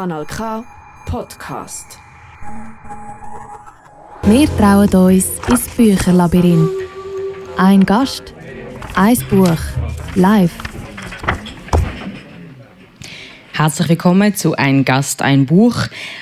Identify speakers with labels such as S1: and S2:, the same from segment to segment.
S1: Kanal K Podcast.
S2: Wir trauen uns ins Bücherlabyrinth. Ein Gast, ein Buch, live.
S3: Herzlich willkommen zu Ein Gast, ein Buch.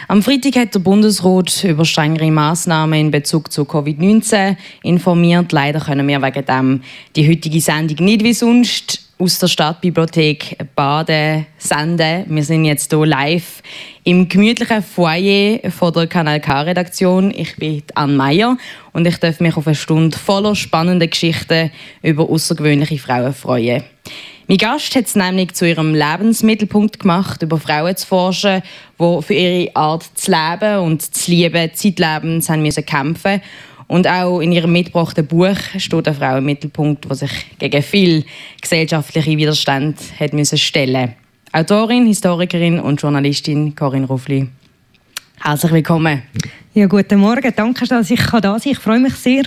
S3: Am Freitag hat der Bundesrat über strengere Massnahmen in Bezug zu Covid-19 informiert. Leider können wir wegen dem die heutige Sendung nicht wie sonst aus der Stadtbibliothek Baden senden. Wir sind jetzt hier live im gemütlichen Foyer von der Kanal K-Redaktion. Ich bin Anne Meyer und ich darf mich auf eine Stunde voller spannender Geschichten über außergewöhnliche Frauen freuen. Mein Gast hat es nämlich zu ihrem Lebensmittelpunkt gemacht, über Frauen zu forschen, die für ihre Art zu leben und zu lieben zeitlebens haben müssen kämpfen und auch in ihrem mitgebrachten Buch steht eine Frau im Mittelpunkt, die sich gegen viel gesellschaftliche Widerstand hat müssen stellen Autorin, Historikerin und Journalistin Corinne Ruffli. Herzlich willkommen.
S4: Ja, guten Morgen. Danke, dass ich da sein kann. Ich freue mich sehr.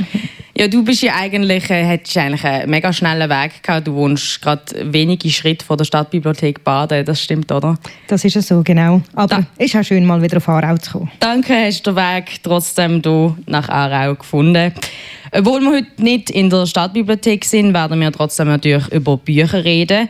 S3: Ja, du bist ja eigentlich, äh, hättest eigentlich einen mega schnellen Weg gehabt. Du wohnst gerade wenige Schritte von der Stadtbibliothek Baden. Das stimmt, oder?
S4: Das ist ja so, genau. Aber es ist auch schön, mal wieder auf Aarau zu kommen.
S3: Danke, hast du den Weg trotzdem du nach Aarau gefunden. Obwohl wir heute nicht in der Stadtbibliothek sind, werden wir trotzdem natürlich über Bücher reden.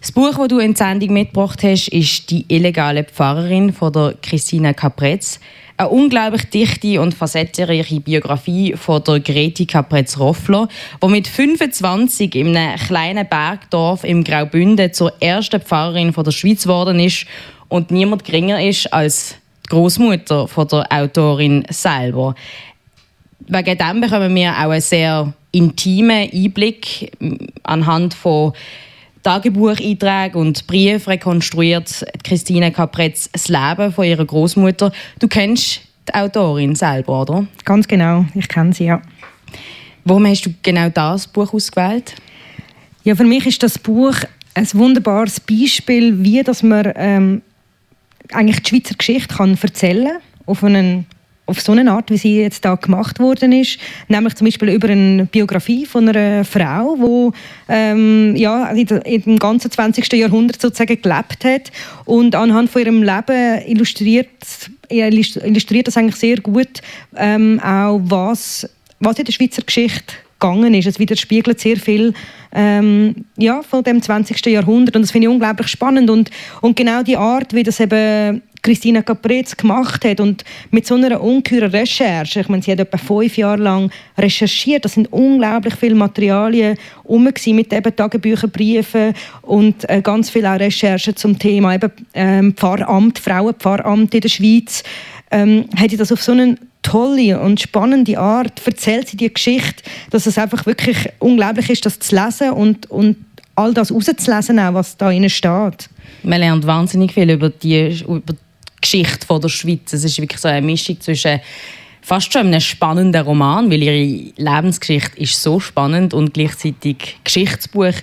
S3: Das Buch, das du in die Sendung mitgebracht hast, ist «Die illegale Pfarrerin» von der Christina Capretz eine unglaublich dichte und facettenreiche Biografie von der Greti Capretz-Roffler, die mit 25 in einem kleinen Bergdorf im Graubünden zur ersten Pfarrerin von der Schweiz geworden ist und niemand geringer ist als die Großmutter der Autorin selber. Wegen dem bekommen wir auch einen sehr intimen Einblick anhand von Tagebucheinträgen und Briefe rekonstruiert Christine Capretz das Leben von ihrer Großmutter. Du kennst die Autorin selber, oder?
S4: Ganz genau, ich kenne sie, ja.
S3: Warum hast du genau das Buch ausgewählt?
S4: Ja, für mich ist das Buch ein wunderbares Beispiel, wie dass man ähm, eigentlich die Schweizer Geschichte kann erzählen kann, auf einen auf so eine Art, wie sie jetzt da gemacht worden ist, nämlich zum Beispiel über eine Biografie von einer Frau, die ähm, ja, im ganzen 20. Jahrhundert sozusagen gelebt hat und anhand von ihrem Leben illustriert, illustriert das eigentlich sehr gut ähm, auch, was, was in der Schweizer Geschichte gegangen ist. Es widerspiegelt sehr viel ähm, ja, von dem 20. Jahrhundert und das finde ich unglaublich spannend und, und genau die Art, wie das eben Christina Caprez gemacht hat und mit so einer ungeheuren Recherche, ich meine, sie hat etwa fünf Jahre lang recherchiert, das sind unglaublich viele Materialien um mit eben Tagebüchern, Briefen und äh, ganz viel auch Recherchen zum Thema eben ähm, Pfarramt, Frauenpfarramt in der Schweiz, ähm, hat sie das auf so eine tolle und spannende Art erzählt sie die Geschichte, dass es einfach wirklich unglaublich ist, das zu lesen und, und all das rauszulesen, auch, was da innen steht.
S3: Man lernt wahnsinnig viel über die, über Geschichte von der Schweiz. Es ist wirklich so eine Mischung zwischen fast schon einem spannenden Roman, weil ihre Lebensgeschichte ist so spannend und gleichzeitig Geschichtsbuch.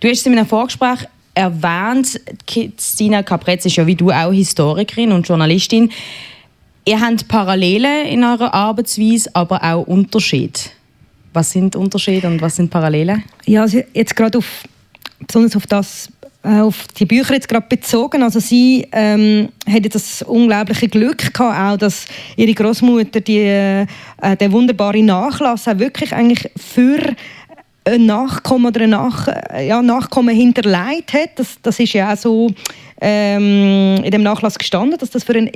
S3: Du hast es in einem Vorgespräch erwähnt, Christina Caprez ist ja wie du auch Historikerin und Journalistin. Ihr habt Parallelen in eurer Arbeitsweise, aber auch Unterschiede. Was sind Unterschiede und was sind Parallelen?
S4: Ja, also jetzt gerade auf, besonders auf das auf die Bücher jetzt gerade bezogen. Also sie ähm, hatte das unglaubliche Glück gehabt, auch, dass ihre Großmutter die, äh, den wunderbaren Nachlass auch wirklich eigentlich für ein Nachkommen oder ein Nach, ja, Nachkommen hinterlegt hat. Das, das ist ja auch so ähm, in dem Nachlass gestanden, dass das für ein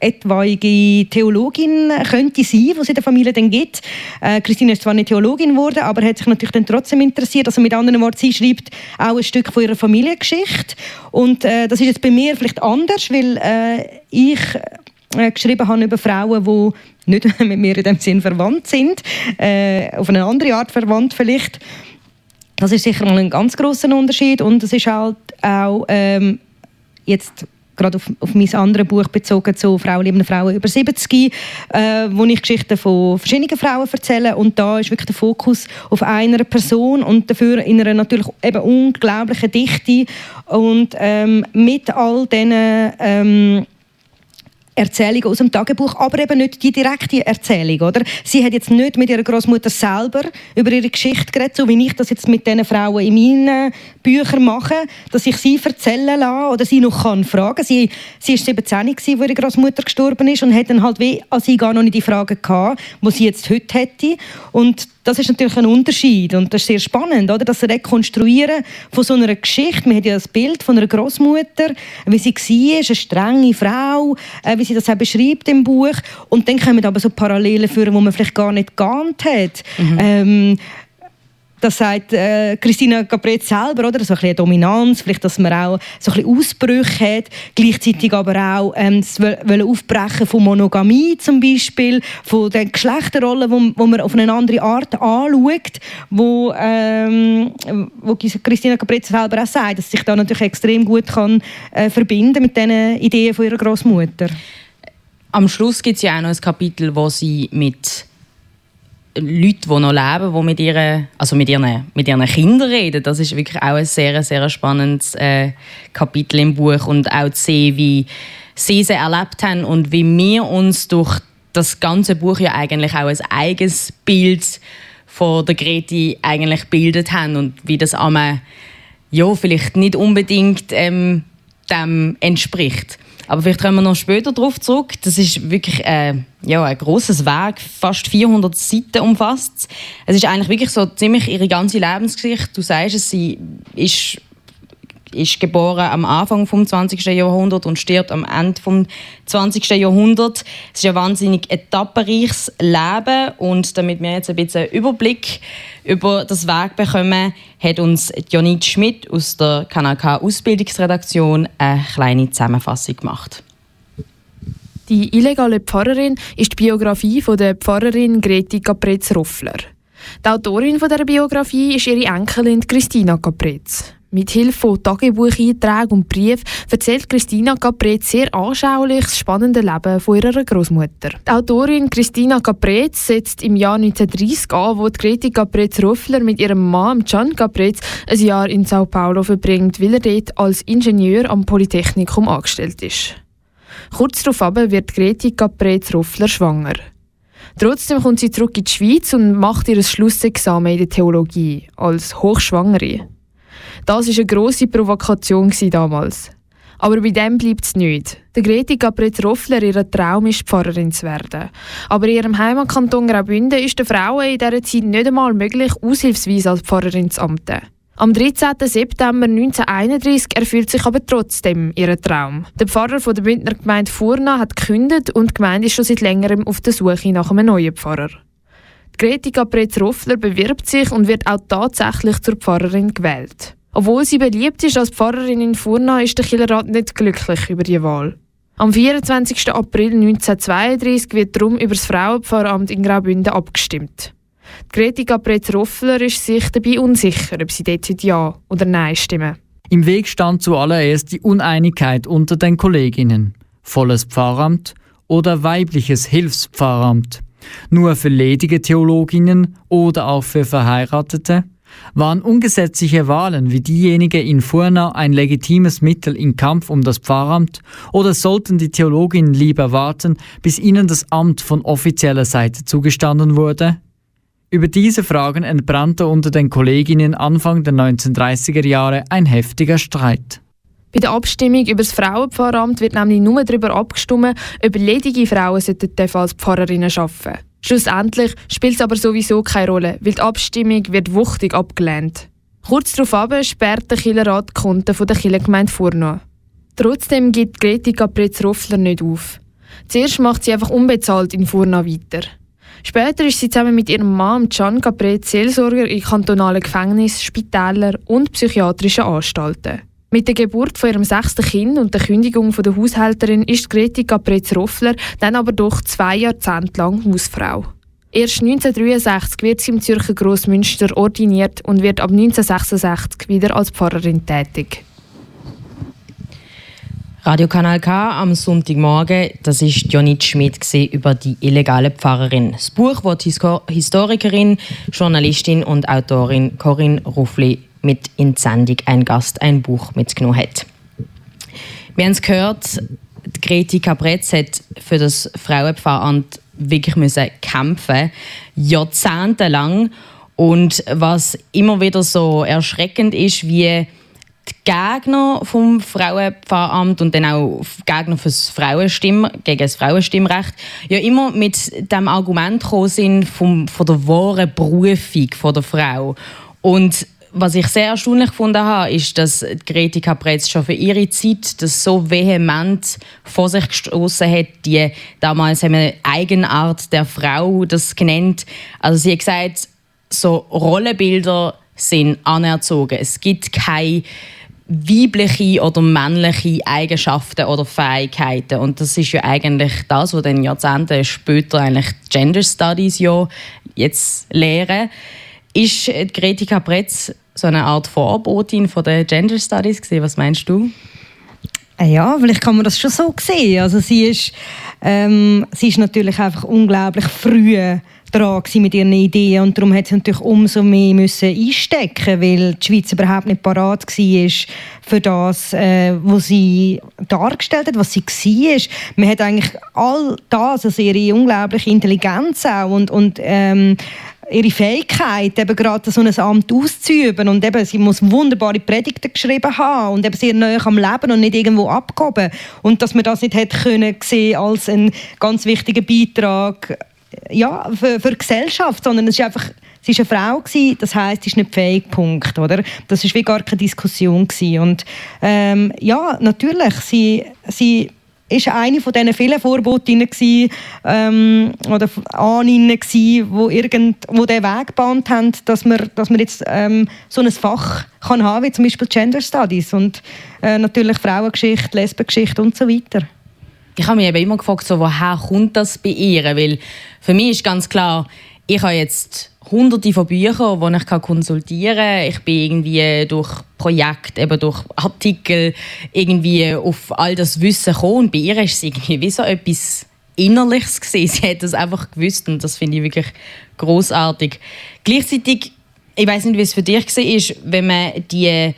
S4: etwaige Theologin könnte sein, die es in der Familie dann gibt. Äh, Christine ist zwar nicht Theologin geworden, aber hat sich natürlich dann trotzdem interessiert. Also mit anderen Worten, sie schreibt auch ein Stück von ihrer Familiengeschichte. Und äh, das ist jetzt bei mir vielleicht anders, weil äh, ich äh, geschrieben habe über Frauen, die nicht mit mir in dem Sinn verwandt sind, äh, auf eine andere Art verwandt vielleicht. Das ist sicher mal ein ganz großer Unterschied und es ist halt auch ähm, jetzt gerade auf, auf mein anderes Buch bezogen, zu Frauen liebende Frauen über 70, äh, wo ich Geschichten von verschiedenen Frauen erzähle. Und da ist wirklich der Fokus auf einer Person und dafür in einer natürlich eben unglaublichen Dichte. Und ähm, mit all diesen ähm, Erzählungen aus dem Tagebuch, aber eben nicht die direkte Erzählung, oder? Sie hat jetzt nicht mit ihrer Großmutter selber über ihre Geschichte geredet, so wie ich das jetzt mit den Frauen in meinen Büchern mache, dass ich sie erzählen lasse oder sie noch kann fragen. Sie, sie ist 17 gewesen, wo ihre Großmutter gestorben ist und hat dann halt wie an sie gar noch nicht die Fragen gehabt, die sie jetzt heute hätte. Und das ist natürlich ein Unterschied und das ist sehr spannend, oder? Das Rekonstruieren von so einer Geschichte. Wir haben ja das Bild von einer Großmutter, wie sie war, eine strenge Frau, äh, wie sie das auch beschreibt im Buch. Und dann kommen aber so Parallelen führen, wo man vielleicht gar nicht geahnt hat. Mhm. Ähm, das sagt äh, Christina Capret selber, oder? So ein bisschen Dominanz, vielleicht, dass man auch so ein bisschen Ausbrüche hat, gleichzeitig aber auch ähm, wollen aufbrechen von Monogamie zum Beispiel, von den Geschlechterrollen, wo, wo man auf eine andere Art anschaut, wo, ähm, wo Christina Capret selber auch sagt, dass sich da natürlich extrem gut kann äh, verbinden mit den Ideen von ihrer Großmutter.
S3: Am Schluss gibt es ja auch noch ein Kapitel, wo sie mit Leute, die noch leben, die mit ihren, also mit ihren, mit ihren Kindern reden. Das ist wirklich auch ein sehr, sehr spannendes äh, Kapitel im Buch. Und auch zu sehen, wie sie sie erlebt haben und wie wir uns durch das ganze Buch ja eigentlich auch ein eigenes Bild von der Greti eigentlich bildet haben und wie das einmal ja, vielleicht nicht unbedingt ähm, dem entspricht. Aber vielleicht kommen wir noch später darauf zurück. Das ist wirklich äh, ja, ein großes Werk, fast 400 Seiten umfasst. Es ist eigentlich wirklich so ziemlich ihre ganze Lebensgeschichte. Du sagst es, sie ist ist geboren am Anfang des 20. Jahrhunderts und stirbt am Ende des 20. Jahrhunderts. Es ist ein wahnsinnig etappenreiches Leben und damit wir jetzt ein bisschen Überblick über das Werk bekommen, hat uns Jonit Schmidt aus der KNK Ausbildungsredaktion eine kleine Zusammenfassung gemacht.
S5: Die illegale Pfarrerin ist die Biografie von der Pfarrerin Greti Capretz-Roffler. Die Autorin dieser Biografie ist ihre Enkelin Christina Capretz. Mit Hilfe von Tagebucheinträgen und Briefen erzählt Christina Capret sehr anschaulich das spannende Leben von ihrer Großmutter. Die Autorin Christina Capret setzt im Jahr 1930 an, wo Greti Capret-Ruffler mit ihrem Mann Gian Capret ein Jahr in Sao Paulo verbringt, weil er dort als Ingenieur am Polytechnikum angestellt ist. Kurz darauf wird Greti Capret-Ruffler schwanger. Trotzdem kommt sie zurück in die Schweiz und macht ihr Schlussexamen in der Theologie als Hochschwangere. Das war eine grosse Provokation damals. Aber bei dem bleibt es nicht. Der Greti Capret-Roffler, ihr Traum ist, Pfarrerin zu werden. Aber in ihrem Heimatkanton Graubünden ist der Frauen in dieser Zeit nicht einmal möglich, aushilfsweise als Pfarrerin zu amten. Am 13. September 1931 erfüllt sich aber trotzdem ihr Traum. Der Pfarrer von der Bündner Gemeinde Furna hat gekündigt und die Gemeinde ist schon seit längerem auf der Suche nach einem neuen Pfarrer. Greti Capretz-Roffler bewirbt sich und wird auch tatsächlich zur Pfarrerin gewählt. Obwohl sie beliebt ist als Pfarrerin in Furna, ist der Killerrat nicht glücklich über die Wahl. Am 24. April 1932 wird darum über das Frauenpfarramt in Graubünden abgestimmt. Greti Capretz-Roffler ist sich dabei unsicher, ob sie dort Ja oder Nein stimmen.
S6: Im Weg stand zuallererst die Uneinigkeit unter den Kolleginnen. Volles Pfarramt oder weibliches Hilfspfarramt. Nur für ledige Theologinnen oder auch für Verheiratete? Waren ungesetzliche Wahlen wie diejenige in Furna ein legitimes Mittel im Kampf um das Pfarramt oder sollten die Theologinnen lieber warten, bis ihnen das Amt von offizieller Seite zugestanden wurde? Über diese Fragen entbrannte unter den Kolleginnen Anfang der 1930er Jahre ein heftiger Streit.
S5: Bei der Abstimmung über das Frauenpfarramt wird nämlich nur darüber abgestimmt, ob ledige Frauen als Pfarrerinnen arbeiten sollten. Schlussendlich spielt es aber sowieso keine Rolle, weil die Abstimmung wird wuchtig abgelehnt. Kurz darauf sperrt der Killerrat die Konten der Killergemeinde Furno. Trotzdem gibt Greti Capretz-Roffler nicht auf. Zuerst macht sie einfach unbezahlt in Furna weiter. Später ist sie zusammen mit ihrem Mann Can Capretz Seelsorger in kantonalen Gefängnissen, Spitälern und psychiatrischen Anstalten. Mit der Geburt von ihrem sechsten Kind und der Kündigung von der Haushälterin ist Greti Capretz-Roffler dann aber doch zwei Jahrzehnte lang Hausfrau. Erst 1963 wird sie im Zürcher Grossmünster ordiniert und wird ab 1966 wieder als Pfarrerin tätig.
S3: Radio Kanal K am Sonntagmorgen, das ist Jonit Schmidt über die illegale Pfarrerin. Das Buch, das Historikerin, Journalistin und Autorin Corinne Ruffli mit in die Sendung «Ein Gast, ein Buch» mitgenommen hat. Wir haben es gehört, Greti Capretz hat für das Frauenpfarramt wirklich müssen kämpfen jahrzehntelang. Und was immer wieder so erschreckend ist, wie die Gegner vom Frauenpfarramt und dann auch Gegner fürs Frauenstimm, gegen das Frauenstimmrecht ja immer mit dem Argument gekommen sind vom, von der wahren Berufung von der Frau. Und was ich sehr erstaunlich gefunden habe, ist, dass Greti Capretz schon für ihre Zeit das so vehement vor sich gestoßen hat, die damals haben wir Eigenart der Frau das genannt. Also sie hat gesagt, so Rollenbilder sind anerzogen. Es gibt keine weibliche oder männliche Eigenschaften oder Fähigkeiten. Und das ist ja eigentlich das, was dann Jahrzehnte später eigentlich Gender Studies ja jetzt lehren. Ist Greti Capretz so eine Art Vorbotin von den Gender Studies gewesen? Was meinst du?
S4: Äh, ja, vielleicht kann man das schon so sehen. Also sie ist, ähm, sie ist natürlich einfach unglaublich früh dran mit ihren Ideen und darum hat sie natürlich umso mehr müssen einstecken weil die Schweiz überhaupt nicht parat war für das, äh, was sie dargestellt hat, was sie war. Man hat eigentlich all das, also ihre unglaubliche Intelligenz auch und, und ähm, ihre Fähigkeit, eben gerade so ein Amt auszuüben. Und eben, sie muss wunderbare Predigten geschrieben haben und eben sehr nahe am Leben und nicht irgendwo abgehoben. Und dass man das nicht hätte können sehen als einen ganz wichtigen Beitrag ja, für, für die Gesellschaft, sondern es ist einfach sie war eine Frau gewesen, das heißt, sie ist nicht fähig, Punkt, oder? Das ist wie gar keine Diskussion gewesen. und ähm, ja, natürlich, sie, sie ist eine von diesen vielen Vorbotinnen gewesen, ähm, oder Ahninnen gewesen, wo irgend, wo den Weg gebannt haben, dass man, dass man jetzt ähm, so ein Fach kann haben, wie zum Beispiel Gender Studies und äh, natürlich Frauengeschichte, Lesbengeschichte und so weiter.
S3: Ich habe mich eben immer gefragt, so, woher kommt das bei ihr? Weil für mich ist ganz klar, ich habe jetzt hunderte von Büchern, die ich konsultieren kann. Ich bin irgendwie durch Projekte, eben durch Artikel irgendwie auf all das Wissen gekommen. Und bei ihr ist es irgendwie wie so etwas Innerliches gewesen. Sie hat das einfach gewusst und das finde ich wirklich großartig. Gleichzeitig, ich weiß nicht, wie es für dich war, wenn man die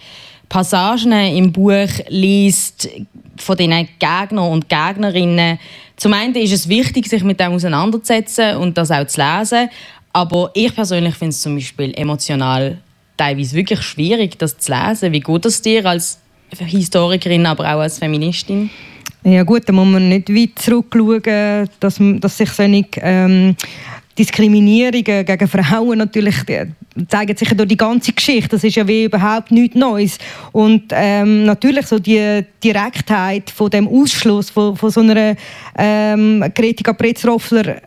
S3: Passagen im Buch liest von den Gegnern und Gegnerinnen. Zum einen ist es wichtig, sich mit dem auseinanderzusetzen und das auch zu lesen. Aber ich persönlich finde es zum Beispiel emotional teilweise wirklich schwierig, das zu lesen. Wie geht das dir als Historikerin, aber auch als Feministin?
S4: Ja gut, da muss man nicht weit zurückschauen, dass, dass sich solche ähm, Diskriminierungen gegen Frauen natürlich zeigen sich durch die ganze Geschichte. Das ist ja wie überhaupt nichts Neues. Und ähm, natürlich so die Direktheit von dem Ausschluss von, von so einer ähm, Greta Pretzroffler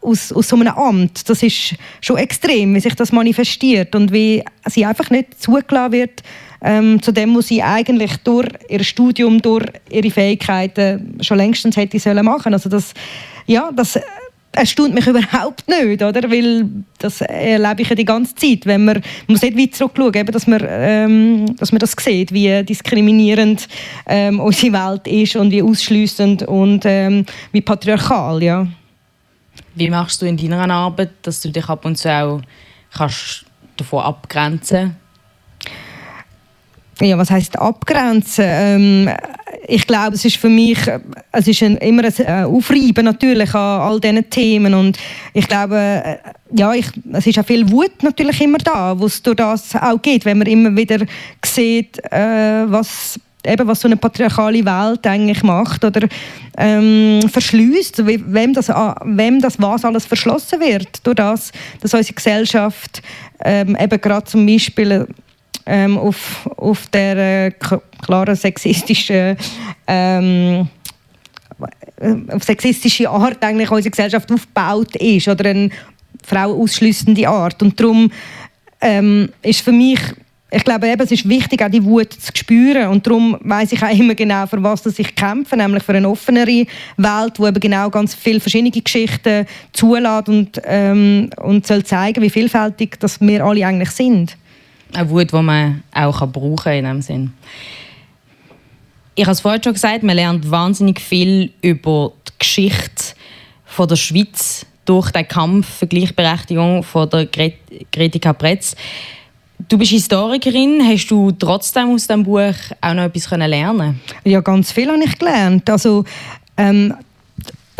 S4: aus, aus so einem Amt. Das ist schon extrem, wie sich das manifestiert und wie sie einfach nicht zugelassen wird ähm, zu dem, was sie eigentlich durch ihr Studium, durch ihre Fähigkeiten schon längstens hätte sollen machen. Also das, ja, das erstaunt mich überhaupt nicht, oder? Weil das erlebe ich ja die ganze Zeit. Wenn man, man muss nicht weit zurückschauen, eben, dass, man, ähm, dass man das sieht, wie diskriminierend ähm, unsere Welt ist und wie ausschliessend und ähm, wie patriarchal, ja.
S3: Wie machst du in deiner Arbeit, dass du dich ab und zu auch kannst davon abgrenzen
S4: ja, was heißt abgrenzen? Ähm, ich glaube, es ist für mich, es ist ein, immer ein äh, Aufreiben natürlich an all diesen Themen und ich glaube, äh, ja, ich, es ist auch viel Wut natürlich immer da, was durch das auch geht, wenn man immer wieder sieht, äh, was eben was so eine patriarchale Welt eigentlich macht oder ähm, verschließt, wem das, wem das was alles verschlossen wird, durch das, dass unsere Gesellschaft ähm, eben gerade zum Beispiel ähm, auf, auf der äh, klaren sexistischen ähm, auf sexistische Art eigentlich unsere Gesellschaft aufgebaut ist oder eine frauenausschließende Art und darum ähm, ist für mich ich glaube eben, es ist wichtig, auch die Wut zu spüren und darum weiß ich auch immer genau, für was ich kämpfe, nämlich für eine offenere Welt, wo eben genau ganz viele verschiedene Geschichten zulässt und, ähm, und soll zeigen, wie vielfältig das wir alle eigentlich sind.
S3: Eine Wut, die man auch brauchen kann in diesem Sinn. Ich habe es vorhin schon gesagt, man lernt wahnsinnig viel über die Geschichte der Schweiz durch den Kampf für Gleichberechtigung von der Gret Capretz. Du bist Historikerin. Hast du trotzdem aus diesem Buch auch noch etwas lernen
S4: Ja, ganz viel habe ich gelernt. Also, Ähm,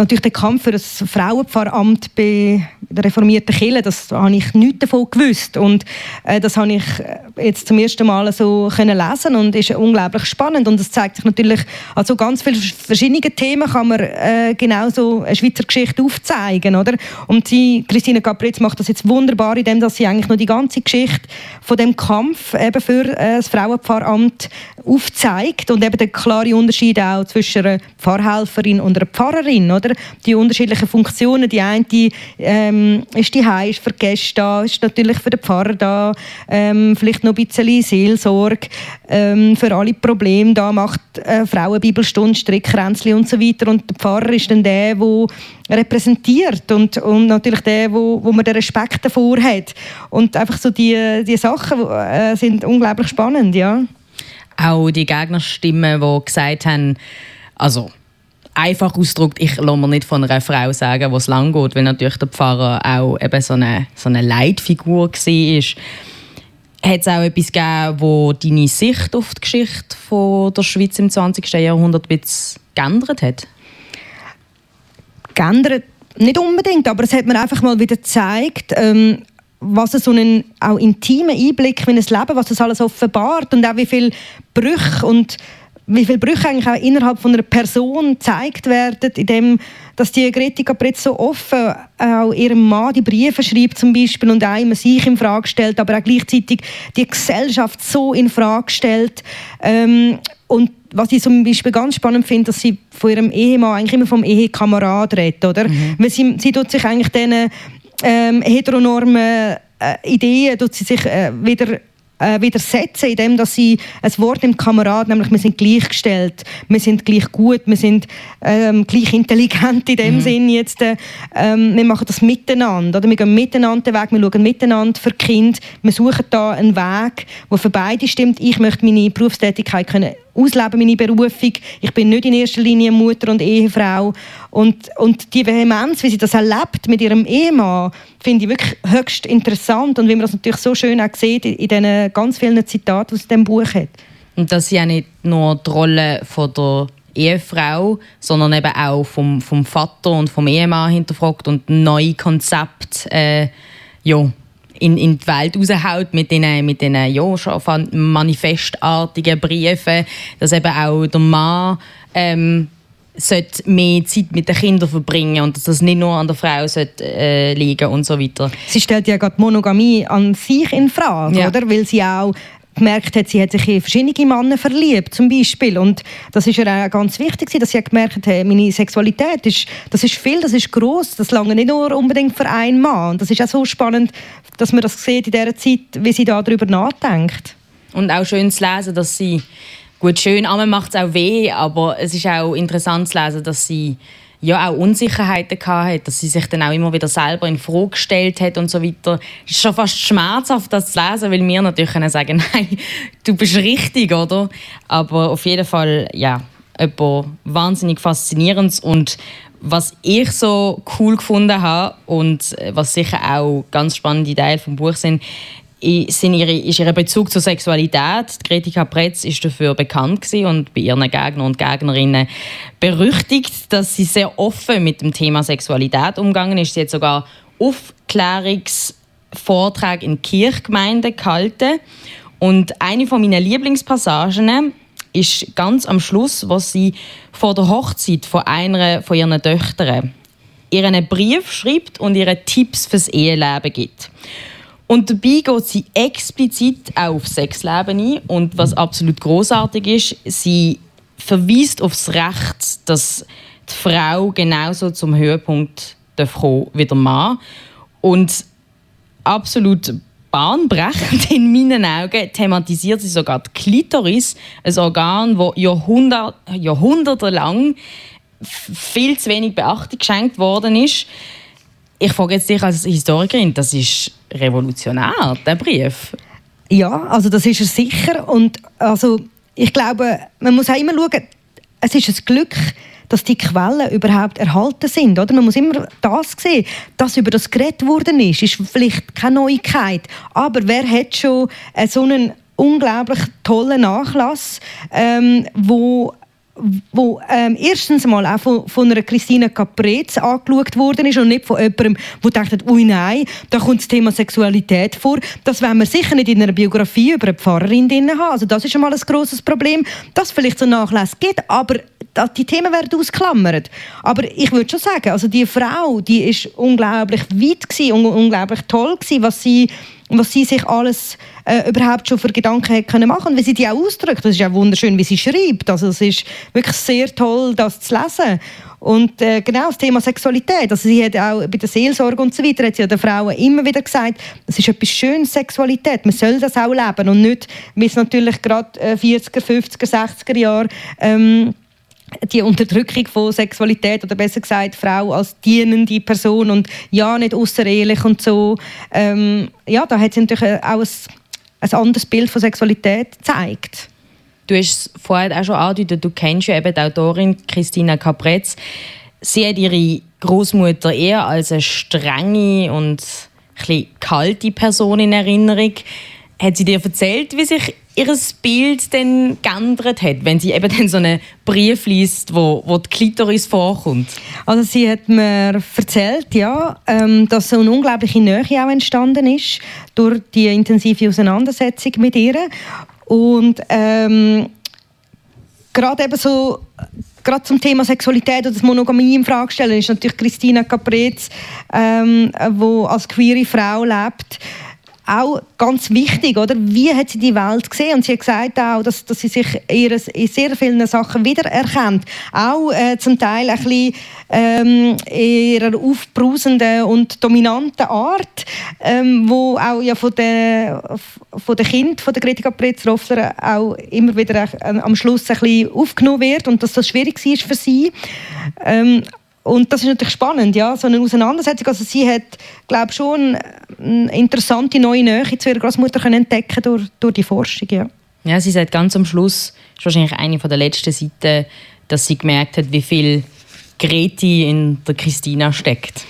S4: natürlich der Kampf für das Frauenpfarramt bei der reformierten Kirche, das habe ich nichts davon gewusst und äh, das habe ich äh, jetzt zum ersten Mal so können lesen und ist unglaublich spannend und es zeigt sich natürlich also ganz viele verschiedene Themen kann man äh, genauso eine Schweizer Geschichte aufzeigen, oder? Und sie, Christine Capretz macht das jetzt wunderbar, indem dass sie eigentlich noch die ganze Geschichte von dem Kampf eben für äh, das Frauenpfarramt aufzeigt und eben der klare Unterschied auch zwischen einer Pfarrhelferin und einer Pfarrerin, oder? Die unterschiedlichen Funktionen, die eine die, ähm, ist die Heim, ist für Gäste da, ist natürlich für den Pfarrer da, ähm, vielleicht noch ein bisschen Seelsorge ähm, für alle Probleme da, macht äh, Frauenbibelstunde, Strickkränzchen und so weiter. Und der Pfarrer ist dann der, der repräsentiert und, und natürlich der, wo, wo man den Respekt davor hat. Und einfach so die, die Sachen äh, sind unglaublich spannend, ja.
S3: Auch die Gegnerstimmen, die gesagt haben, also einfach ausgedrückt, ich lasse mir nicht von einer Frau sagen, was lang geht, weil natürlich der Pfarrer auch eben so eine, so eine Leitfigur war. Hat es auch etwas gegeben, wo deine Sicht auf die Geschichte von der Schweiz im 20. Jahrhundert ein geändert hat?
S4: Geändert nicht unbedingt, aber es hat mir einfach mal wieder gezeigt, ähm, was so einen auch intimen Einblick in das Leben, was es alles offenbart und auch wie viele Brüche und wie viele Brüche eigentlich auch innerhalb von einer Person gezeigt werden, indem dass die Greti Capretz so offen auch ihrem Mann die Briefe schreibt zum Beispiel und auch immer sich in Frage stellt, aber auch gleichzeitig die Gesellschaft so in Frage stellt ähm, und was ich zum Beispiel ganz spannend finde, dass sie von ihrem Ehemann eigentlich immer vom Ehekamerad redet, oder? Mhm. Weil sie, sie tut sich eigentlich diesen ähm, heteronormen äh, Ideen tut sie sich äh, wieder äh, widersetzen, indem dass sie ein Wort im Kamerad, nämlich wir sind gleichgestellt, wir sind gleich gut, wir sind ähm, gleich intelligent in dem mhm. Sinn jetzt, äh, ähm, wir machen das miteinander, oder? wir gehen miteinander den Weg, wir schauen miteinander für Kind, wir suchen da einen Weg, der für beide stimmt. Ich möchte meine Berufstätigkeit können ausleben, meine Berufung. Ich bin nicht in erster Linie Mutter und Ehefrau. Und, und die Vehemenz, wie sie das erlebt mit ihrem Ehemann, finde ich wirklich höchst interessant. Und wie man das natürlich so schön auch sieht in diesen ganz vielen Zitaten, die sie in diesem Buch hat.
S3: Und dass sie ja nicht nur die Rolle von der Ehefrau, sondern eben auch vom, vom Vater und vom Ehemann hinterfragt und neue Konzepte äh, ja, in, in die Welt raushaut mit diesen mit den, ja, schon manifestartigen Briefen, dass eben auch der Mann ähm, sollte mehr Zeit mit den Kindern verbringen und dass das nicht nur an der Frau sollte, äh, liegen und so weiter.
S4: Sie stellt ja gerade Monogamie an sich in Frage, ja. oder? Weil sie auch gemerkt hat, sie hat sich in verschiedene Männer verliebt, zum Beispiel. Und das ist ja auch ganz wichtig, dass sie gemerkt hat, meine Sexualität ist, das ist viel, das ist groß, das lange nicht nur unbedingt für einen Mann. Und das ist auch so spannend, dass man das sieht in dieser Zeit, wie sie darüber nachdenkt.
S3: Und auch schön zu lesen, dass sie gut schön, einmal macht es auch weh, aber es ist auch interessant zu lesen, dass sie ja auch Unsicherheiten hatte, dass sie sich dann auch immer wieder selber in Frage gestellt hat und so weiter. Es ist schon fast schmerzhaft, das zu lesen, weil wir natürlich können sagen, nein, du bist richtig, oder? Aber auf jeden Fall, ja, etwas wahnsinnig faszinierendes und was ich so cool gefunden habe und was sicher auch ganz spannende Teile vom Buch sind, sind ihre, ist ihr Bezug zur Sexualität. Greti Capretz ist dafür bekannt und bei ihren Gegnern und Gegnerinnen berüchtigt, dass sie sehr offen mit dem Thema Sexualität umgegangen ist. Sie hat sogar Aufklärungsvorträge in Kirchgemeinden gehalten. Und eine von meinen Lieblingspassagen ist ganz am Schluss, was sie vor der Hochzeit von einer von ihren Töchtern ihren Brief schreibt und ihre Tipps fürs Eheleben gibt. Und dabei geht sie explizit auch auf Sexleben ein. Und was absolut großartig ist, sie verweist auf das Recht, dass die Frau genauso zum Höhepunkt kommen wie der Mann. Und absolut bahnbrechend in meinen Augen thematisiert sie sogar die Klitoris, ein Organ, das Jahrhundert, jahrhundertelang viel zu wenig Beachtung geschenkt worden ist. Ich frage jetzt dich als Historikerin, das ist revolutionär, der Brief.
S4: Ja, also das ist er sicher. Und also, ich glaube, man muss auch immer schauen, es ist ein Glück, dass die Quellen überhaupt erhalten sind. Oder? Man muss immer das sehen, dass über das geredet worden ist, ist vielleicht keine Neuigkeit. Aber wer hat schon so einen unglaublich tollen Nachlass, ähm, wo wo ähm, erstens mal auch von, von einer Christina Caprez angeschaut worden ist und nicht von jemandem, der denkt, ui nein, da kommt das Thema Sexualität vor. Das werden wir sicher nicht in einer Biografie über eine Pfarrerin drin haben. Also das ist schon mal ein grosses Problem, dass vielleicht so Nachlässe gibt, aber die Themen werden ausklammert. Aber ich würde schon sagen, also die Frau, die ist unglaublich weit gewesen, un unglaublich toll gewesen, was sie was sie sich alles äh, überhaupt schon für Gedanken können machen und wie sie die auch ausdrückt. Das ist auch wunderschön, wie sie schreibt. Also es ist wirklich sehr toll, das zu lesen. Und äh, genau das Thema Sexualität. Also sie hat auch bei der Seelsorge und so weiter hat sie ja den Frauen immer wieder gesagt, es ist etwas Schönes, Sexualität. Man soll das auch leben und nicht, wie es natürlich gerade äh, 40er, 50er, 60er Jahre ähm, die Unterdrückung von Sexualität oder besser gesagt Frau als dienende Person und ja nicht außerehelich und so ähm, ja da hat sie natürlich auch ein, ein anderes Bild von Sexualität gezeigt.
S3: Du hast es vorher auch schon angedeutet, du kennst ja eben die Autorin Christina Capretz. Sie hat ihre Großmutter eher als eine strenge und ein kalte Person in Erinnerung. Hat sie dir erzählt, wie sich ihr Bild dann geändert hat, wenn sie eben dann so einen Brief liest, wo, wo die Klitoris vorkommt?
S4: Also sie hat mir erzählt, ja, ähm, dass so eine unglaubliche Nähe auch entstanden ist durch die intensive Auseinandersetzung mit ihr und ähm, gerade eben so gerade zum Thema Sexualität oder Monogamie in Frage stellen ist natürlich Christina Caprez, ähm, als queere Frau lebt auch ganz wichtig, oder? Wie hat sie die Welt gesehen? Und sie hat gesagt auch, dass, dass sie sich in sehr vielen Sachen wiedererkennt. Auch äh, zum Teil ein bisschen ähm, ihrer aufbrausenden und dominanten Art, ähm, wo auch ja von den von der Kind von der Greta Pretz-Roffler auch immer wieder am Schluss ein bisschen aufgenommen wird und dass das schwierig war für sie. Ähm, und das ist natürlich spannend, ja, so eine Auseinandersetzung. Also sie hat, glaube schon eine interessante neue Nähe zu ihrer Großmutter entdecken durch, durch die Forschung, ja.
S3: Ja, sie sagt ganz am Schluss, ist wahrscheinlich eine der letzten Seiten, dass sie gemerkt hat, wie viel Greti in der Christina steckt.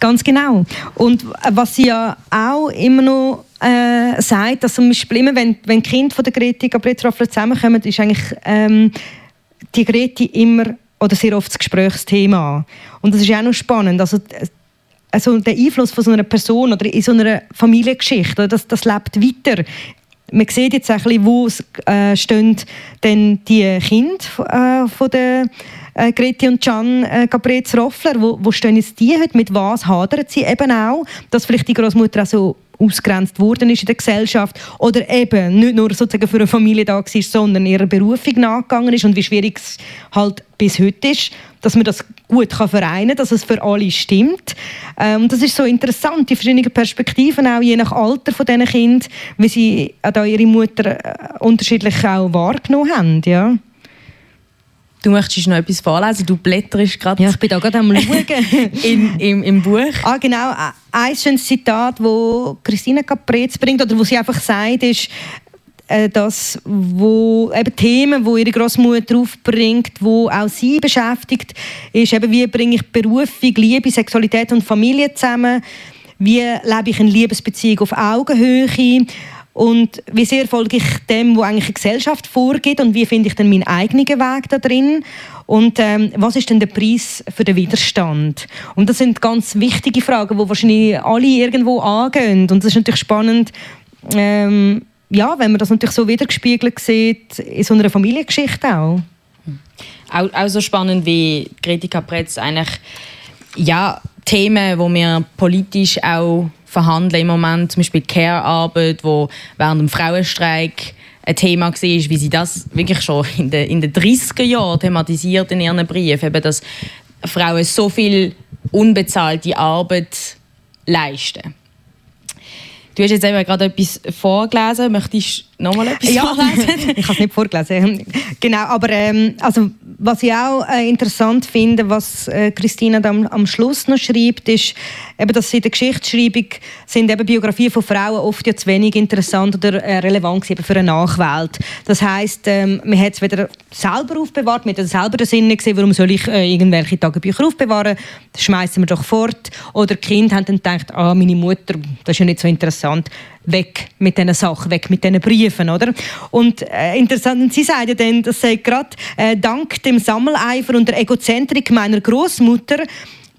S4: Ganz genau. Und was sie ja auch immer noch äh, sagt, dass zum Beispiel immer, wenn, wenn Kinder von der Greti Gabriel zusammenkommen, ist eigentlich ähm, die Greti immer oder sehr oft das Gesprächsthema. Und das ist auch noch spannend. Also, also der Einfluss von so einer Person oder in so einer Familiengeschichte, das, das lebt weiter. Man sieht jetzt ein bisschen, wo äh, stehen denn die Kinder äh, von der äh, Greti und Can äh, Caprez Roffler, wo, wo stehen jetzt die heute, mit was hadern sie eben auch, dass vielleicht die Großmutter auch so ausgrenzt worden ist in der Gesellschaft oder eben nicht nur sozusagen für eine Familie da war, sondern ihrer Berufung nachgegangen ist und wie schwierig es halt bis heute ist, dass man das gut kann vereinen kann, dass es für alle stimmt. Ähm, das ist so interessant, die verschiedenen Perspektiven, auch je nach Alter von diesen Kindern, wie sie da ihre Mutter äh, unterschiedlich auch wahrgenommen haben. Ja.
S3: Du möchtest noch etwas vorlesen, du blätterst gerade.
S4: Ja, ich bin da gerade am Schauen.
S3: in, im, Im Buch.
S4: Ah, genau. Ein schönes Zitat, das Christina Caprez bringt, oder wo sie einfach sagt, ist, äh, dass wo eben Themen, wo ihre Großmutter aufbringt, wo auch sie beschäftigt, ist eben wie bringe ich Berufung, Liebe, Sexualität und Familie zusammen, wie lebe ich eine Liebesbeziehung auf Augenhöhe und wie sehr folge ich dem, was eigentlich die Gesellschaft vorgeht und wie finde ich dann meinen eigenen Weg da drin und ähm, was ist denn der Preis für den Widerstand? Und das sind ganz wichtige Fragen, die wahrscheinlich alle irgendwo angehen und das ist natürlich spannend, ähm, ja, wenn man das natürlich so wiedergespiegelt sieht in so einer Familiengeschichte auch.
S3: Auch, auch so spannend wie Greti Capretz eigentlich ja, Themen, wo wir politisch auch verhandeln im Moment, zum Beispiel Care-Arbeit, wo während dem Frauenstreik ein Thema war, wie sie das wirklich schon in den, in den 30er Jahren thematisiert in ihren Briefen, eben, dass Frauen so viel unbezahlte Arbeit leisten. Du hast jetzt eben gerade etwas vorgelesen. Möchtest nochmal etwas
S4: ja,
S3: vorlesen?
S4: ich habe es nicht vorgelesen. Genau, aber ähm, also, was ich auch äh, interessant finde, was äh, Christina am, am Schluss noch schreibt, ist, eben, dass in der Geschichtsschreibung sind eben Biografien von Frauen oft ja zu wenig interessant oder äh, relevant für eine Nachwelt. Das heißt, ähm, man hat es weder selber aufbewahrt, man hat selber den Sinn gesehen, warum soll ich äh, irgendwelche Tagebücher aufbewahren, das schmeißen wir doch fort. Oder die Kinder haben dann gedacht, ah, meine Mutter, das ist ja nicht so interessant, weg mit diesen Sachen, weg mit diesen Briefen, oder? Und äh, interessant, sie sagt ja dann, das sei gerade äh, dank dem Sammeleifer und der Egozentrik meiner Großmutter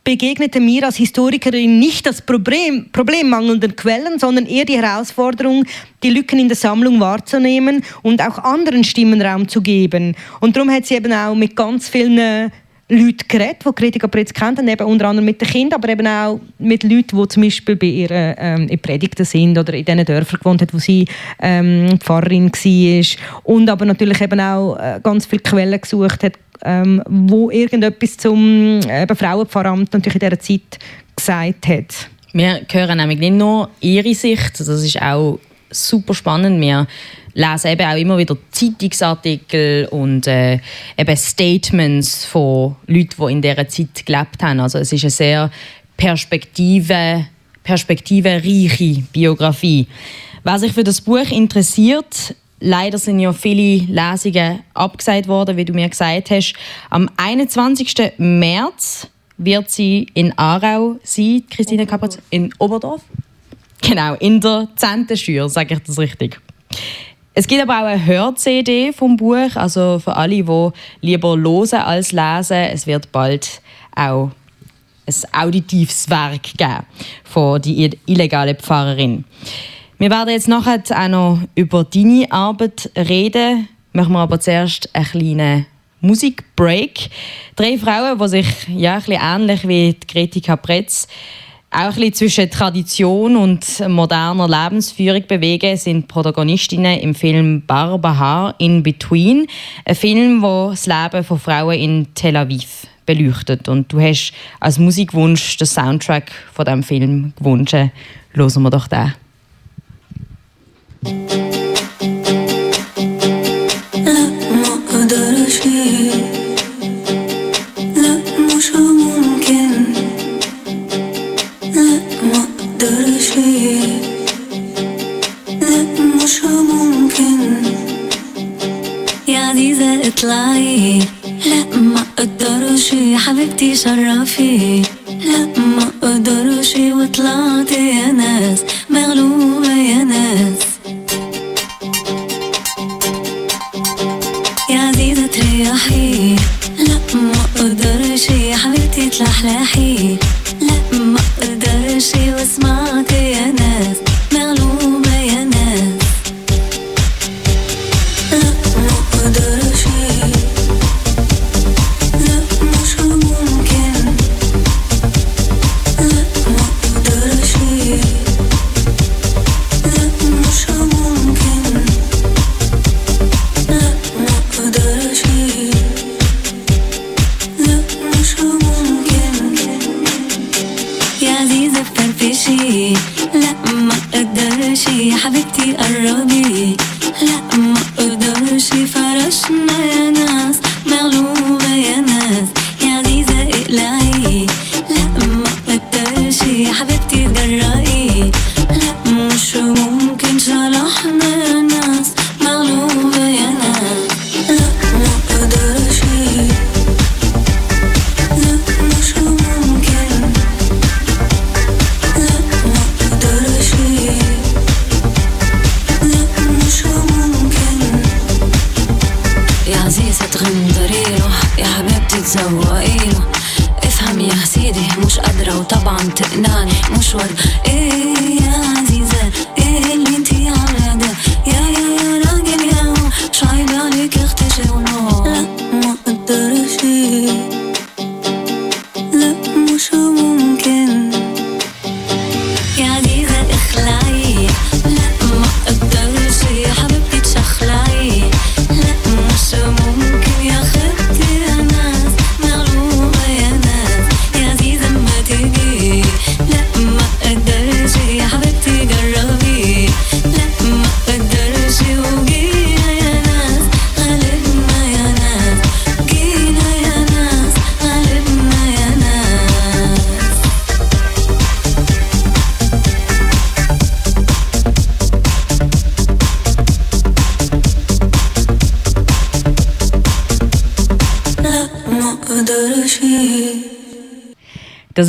S4: begegnete mir als Historikerin nicht das Problem, Problem mangelnder Quellen, sondern eher die Herausforderung, die Lücken in der Sammlung wahrzunehmen und auch anderen Stimmen Raum zu geben. Und darum hat sie eben auch mit ganz vielen Leute geredet, die Kritik Apretz kennt, eben unter anderem mit den Kindern, aber eben auch mit Leuten, die zum Beispiel bei ihr ähm, in Predigten sind oder in den Dörfern gewohnt hat, wo sie ähm, Pfarrerin war. Und aber natürlich eben auch äh, ganz viele Quellen gesucht hat, ähm, wo irgendetwas zum äh, Frauenpfarramt natürlich in dieser Zeit gesagt hat.
S3: Wir hören nämlich nicht nur ihre Sicht, das ist auch super spannend. Wir lesen eben auch immer wieder Zeitungsartikel und äh, eben Statements von Leuten, die in dieser Zeit gelebt haben. Also es ist eine sehr perspektive, perspektivenreiche Biografie. Wer sich für das Buch interessiert, leider sind ja viele Lesungen abgesagt worden, wie du mir gesagt hast. Am 21. März wird sie in Aarau sein, Christine Kapitz, in Oberdorf. Genau, in der Zentenschür, sage ich das richtig. Es gibt aber auch eine Hör-CD vom Buch, also für alle, die lieber hören als lesen. Es wird bald auch ein auditives Werk geben von die illegale Pfarrerin. Wir werden jetzt nachher auch noch über deine Arbeit reden. Machen wir aber zuerst einen kleinen Musikbreak. Drei Frauen, die sich ja, ein bisschen ähnlich wie die Greti Capretz auch ein bisschen zwischen Tradition und moderner Lebensführung bewegen, sind Protagonistinnen im Film Barbahar in Between. Ein Film, der das Leben von Frauen in Tel Aviv beleuchtet. Und du hast als Musikwunsch den Soundtrack von diesem Film gewünscht. Hören wir doch den.
S7: اطلعي. لا ما أقدرش يا حبيبتي شرفي. لا ما أقدرش وطلعت يا ناس. مغلوبة يا ناس. يا عزيزة تريحي. لا ما يا حبيبتي تلحلحي. لا ما أقدرش وسمعت 是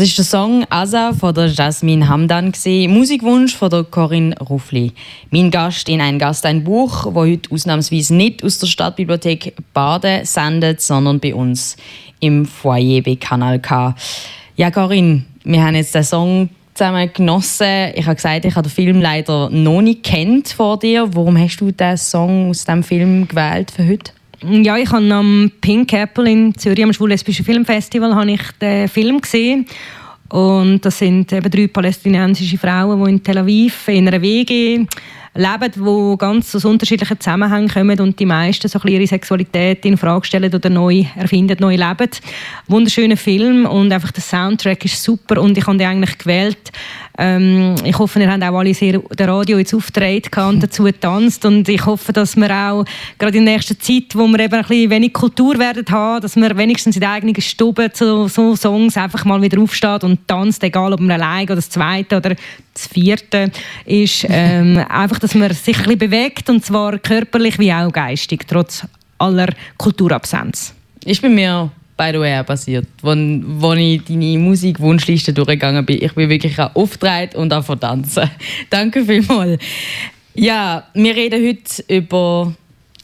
S3: Das ist der Song Asa von der Jasmine Hamdan gewesen, Musikwunsch von der Corinne Ruffli. Mein Gast in ein Gast ein Buch, wo heute ausnahmsweise nicht aus der Stadtbibliothek Baden sendet, sondern bei uns im Foyer bei Kanal K. Ja, Corinne, wir haben jetzt den Song zusammen genossen. Ich habe gesagt, ich habe den Film leider noch nicht kennt vor dir. Warum hast du den Song aus dem Film gewählt für heute?
S4: Ja, ich habe am Pink Apple in Zürich am Schwul-Lesbischen Filmfestival habe ich den Film gesehen. Und das sind eben drei palästinensische Frauen, die in Tel Aviv in einer WG leben, die ganz aus unterschiedlichen Zusammenhängen kommen und die meisten so ihre Sexualität in Frage stellen oder neu erfinden, neu leben. Wunderschöner Film und einfach der Soundtrack ist super und ich habe den eigentlich gewählt. Ähm, ich hoffe, ihr habt auch alle sehr der Radio jetzt auftreten und dazu getanzt und ich hoffe, dass wir auch gerade in der nächsten Zeit, wo wir eben ein bisschen wenig Kultur werden haben, dass wir wenigstens in der eigenen Stube zu so Songs einfach mal wieder aufsteht und tanzt, egal ob man allein oder das zweite oder das vierte ist. Ähm, einfach, dass man sich ein bisschen bewegt und zwar körperlich wie auch geistig, trotz aller Kulturabsenz.
S3: Ist bei mir by the way auch passiert, wo, wo ich deine Musikwunschliste durchgegangen bin. Ich bin wirklich auch auftreten und auch tanzen. Danke vielmals. Ja, wir reden heute über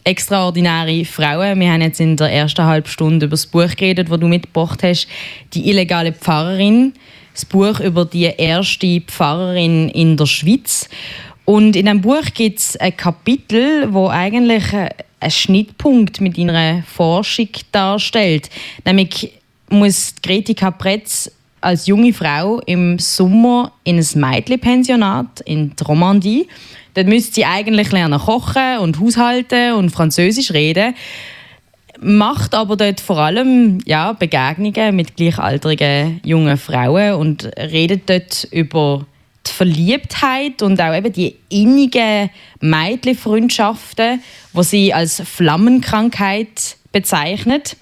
S3: extraordinäre Frauen. Wir haben jetzt in der ersten halben Stunde über das Buch geredet, das du mitgebracht hast, «Die illegale Pfarrerin», das Buch über die erste Pfarrerin in der Schweiz. Und in dem Buch gibt es ein Kapitel, wo eigentlich einen Schnittpunkt mit ihrer Forschung darstellt. Nämlich muss Greti Capretz als junge Frau im Sommer in ein Mädchenpensionat in der Romandie. Dort müsste sie eigentlich lernen kochen und haushalten und Französisch reden. Macht aber dort vor allem ja, Begegnungen mit gleichaltrigen jungen Frauen und redet dort über die Verliebtheit und auch eben die innigen Mädchenfreundschaften, die sie als Flammenkrankheit bezeichnet.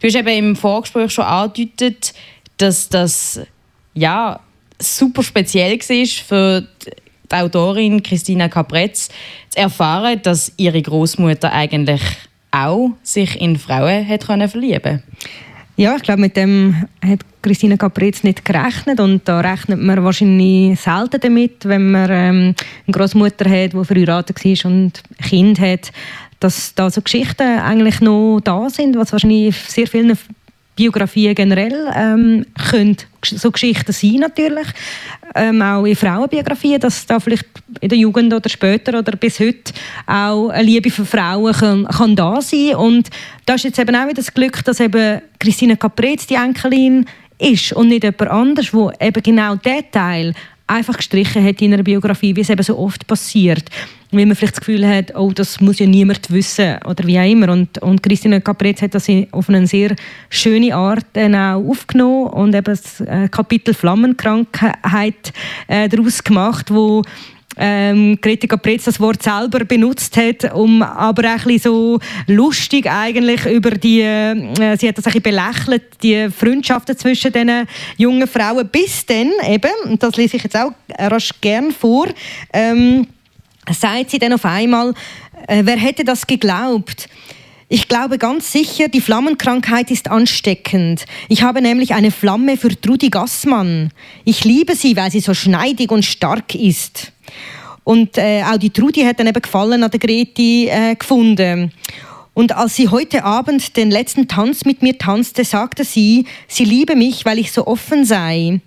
S3: Du hast eben im Vorgespräch schon angedeutet, dass das ja, super speziell war für die Autorin Christina Capretz zu erfahren, dass ihre Großmutter eigentlich auch sich in Frauen hat verlieben
S4: ja, ich glaube, mit dem hat Christina Capretz nicht gerechnet und da rechnet man wahrscheinlich selten damit, wenn man ähm, eine Großmutter hat, die verheiratet war und ein Kind hat, dass da so Geschichten eigentlich noch da sind, was wahrscheinlich sehr vielen Biografien generell ähm, können so Geschichten sein natürlich, ähm, auch in Frauenbiografien, dass da vielleicht in der Jugend oder später oder bis heute auch eine Liebe für Frauen kann, kann da sein und da ist jetzt eben auch wieder das Glück, dass eben Christina Caprez die Enkelin ist und nicht jemand anders, wo eben genau diesen Teil einfach gestrichen hat in einer Biografie, wie es eben so oft passiert. Weil man vielleicht das Gefühl hat, oh, das muss ja niemand wissen oder wie auch immer. Und, und Christine Capretz hat das auf eine sehr schöne Art äh, auch aufgenommen und eben das äh, Kapitel Flammenkrankheit äh, daraus gemacht, wo ähm, Greta Capretz das Wort selber benutzt hat, um aber ein bisschen so lustig eigentlich über die, äh, sie hat das ein bisschen belächelt, die Freundschaften zwischen diesen jungen Frauen, bis dann eben, und das lese ich jetzt auch rasch gern vor, ähm, sagt sie dann auf einmal, äh, wer hätte das geglaubt? Ich glaube ganz sicher, die Flammenkrankheit ist ansteckend. Ich habe nämlich eine Flamme für Trudi Gassmann. Ich liebe sie, weil sie so schneidig und stark ist. Und äh, auch die Trudi hat dann eben Gefallen an der Greti äh, gefunden. Und als sie heute Abend den letzten Tanz mit mir tanzte, sagte sie, sie liebe mich, weil ich so offen sei.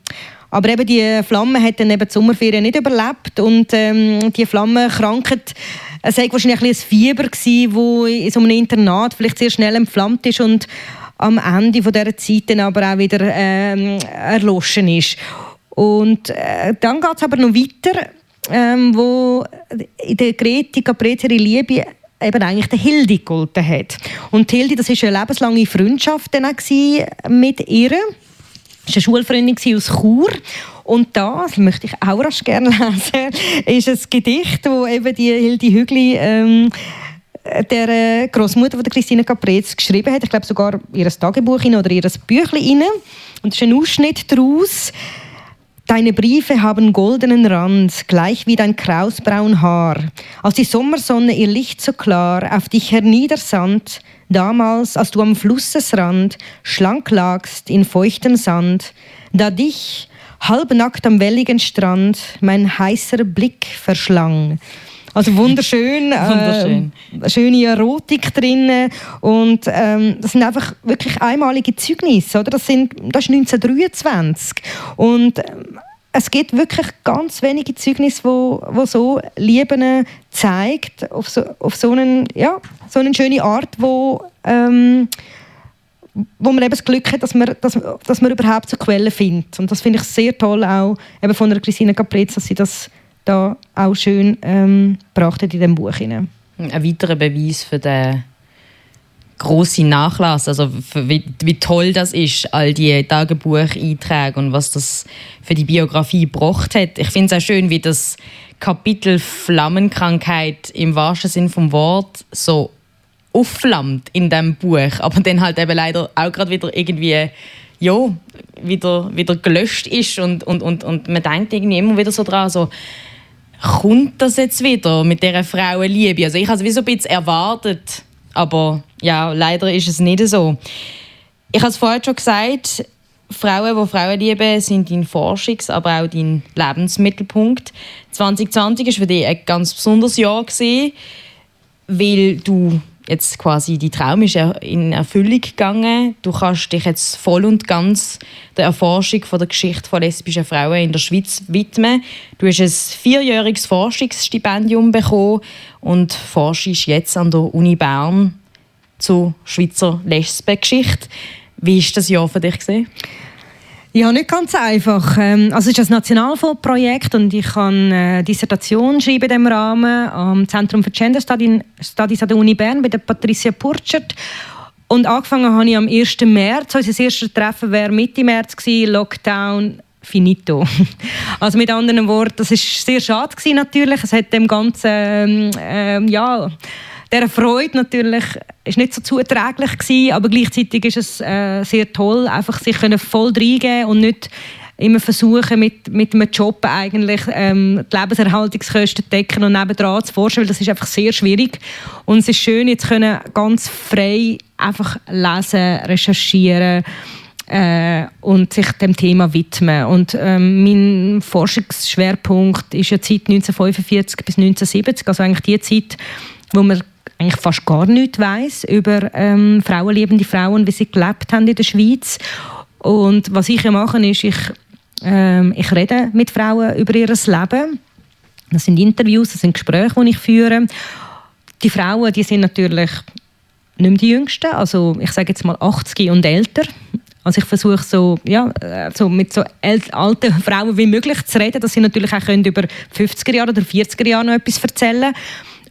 S4: Aber eben die Flamme hat dann eben die Sommerferien nicht überlebt und ähm, die Flammenkrankheit es war wahrscheinlich ein, ein Fieber, das in so einem Internat vielleicht sehr schnell entflammt ist und am Ende von dieser Zeit dann aber auch wieder ähm, erloschen ist. Und äh, dann geht es aber noch weiter, ähm, wo in der Grete Caprez ihre Liebe eben eigentlich der Hildi gegolten hat. Und Hildi, das war eine lebenslange Freundschaft dann mit ihr. War eine Schulfreundin aus Chur. Und das möchte ich auch rasch gerne lesen, ist ein Gedicht, wo eben die Hildi Hügli ähm, der äh, Großmutter von der Christine Caprez geschrieben hat. Ich glaube sogar ihr Tagebuch oder ihr Büchlein. Und es ist ein Ausschnitt daraus. Deine Briefe haben goldenen Rand, gleich wie dein krausbraun Haar. Als die Sommersonne ihr Licht so klar auf dich herniedersandt, Damals, als du am Flussesrand schlank lagst in feuchtem Sand, da dich halbnackt am welligen Strand mein heißer Blick verschlang. Also wunderschön,
S3: Wunderschön.
S4: Äh, schöne Erotik drin und ähm, das sind einfach wirklich einmalige Zeugnisse, oder? Das sind, das ist 1923 und ähm, es gibt wirklich ganz wenige Zeugnisse, wo, wo so Lieben zeigt auf so, auf so einen, ja, so eine schöne Art, wo ähm, wo man eben das Glück hat, dass man, dass, dass man überhaupt so Quellen findet. Und das finde ich sehr toll, auch eben von der Christina Caprez, dass sie das da auch schön ähm, gebracht hat in dem Buch. Hinein.
S3: Ein weiterer Beweis für den grossen Nachlass, also wie, wie toll das ist, all die Tagebucheinträge und was das für die Biografie gebracht hat. Ich finde es auch schön, wie das Kapitel Flammenkrankheit im wahrsten Sinn vom Wort so aufflammt in dem Buch, aber dann halt eben leider auch gerade wieder irgendwie ja, wieder, wieder gelöscht ist und, und, und, und man denkt irgendwie immer wieder so dran, so, kommt das jetzt wieder mit dieser Frauenliebe? Also ich habe es wie so ein bisschen erwartet, aber ja, leider ist es nicht so. Ich habe es vorher schon gesagt, Frauen, die Frauen lieben, sind dein Forschungs-, aber auch dein Lebensmittelpunkt. 2020 war für dich ein ganz besonderes Jahr, gewesen, weil du jetzt quasi die Traum ist in Erfüllung gegangen. Du kannst dich jetzt voll und ganz der Erforschung von der Geschichte von lesbischen Frauen in der Schweiz widmen. Du hast ein vierjähriges Forschungsstipendium bekommen und forschst jetzt an der Uni Bern zur Schweizer Lesbengeschichte. Wie ist das Jahr für dich gesehen?
S4: Ja, nicht ganz einfach. Ähm, Also es ist ein Nationalfondsprojekt und ich kann äh, Dissertation schreiben in diesem Rahmen am Zentrum für Gender Studi- Studies an der Uni Bern bei der Patricia Purchert. Und angefangen habe ich am 1. März. Unser erstes Treffen wäre Mitte März gewesen, Lockdown finito. Also mit anderen Worten, das ist sehr schade gewesen natürlich. Es hat dem ganzen ähm, ähm, ja der Freude natürlich ist nicht so zuträglich gewesen, aber gleichzeitig ist es äh, sehr toll, einfach sich können voll reingeben und nicht immer versuchen, mit, mit einem Job eigentlich ähm, die Lebenserhaltungskosten zu decken und nebendran zu forschen, weil das ist einfach sehr schwierig. Und es ist schön, jetzt können ganz frei einfach lesen, recherchieren äh, und sich dem Thema widmen. Und ähm, mein Forschungsschwerpunkt ist ja Zeit 1945 bis 1970, also eigentlich die Zeit, wo man eigentlich fast gar nichts weiß über ähm, frauenliebende Frauen, wie sie gelebt haben in der Schweiz. Und was ich ja mache, ist, ich, ähm, ich rede mit Frauen über ihr Leben. Das sind Interviews, das sind Gespräche, die ich führe. Die Frauen, die sind natürlich nicht mehr die Jüngsten, also ich sage jetzt mal 80 und älter. Also ich versuche so, ja, äh, so mit so alten Frauen wie möglich zu reden, dass sie natürlich auch können über 50er Jahre oder 40er Jahre noch etwas erzählen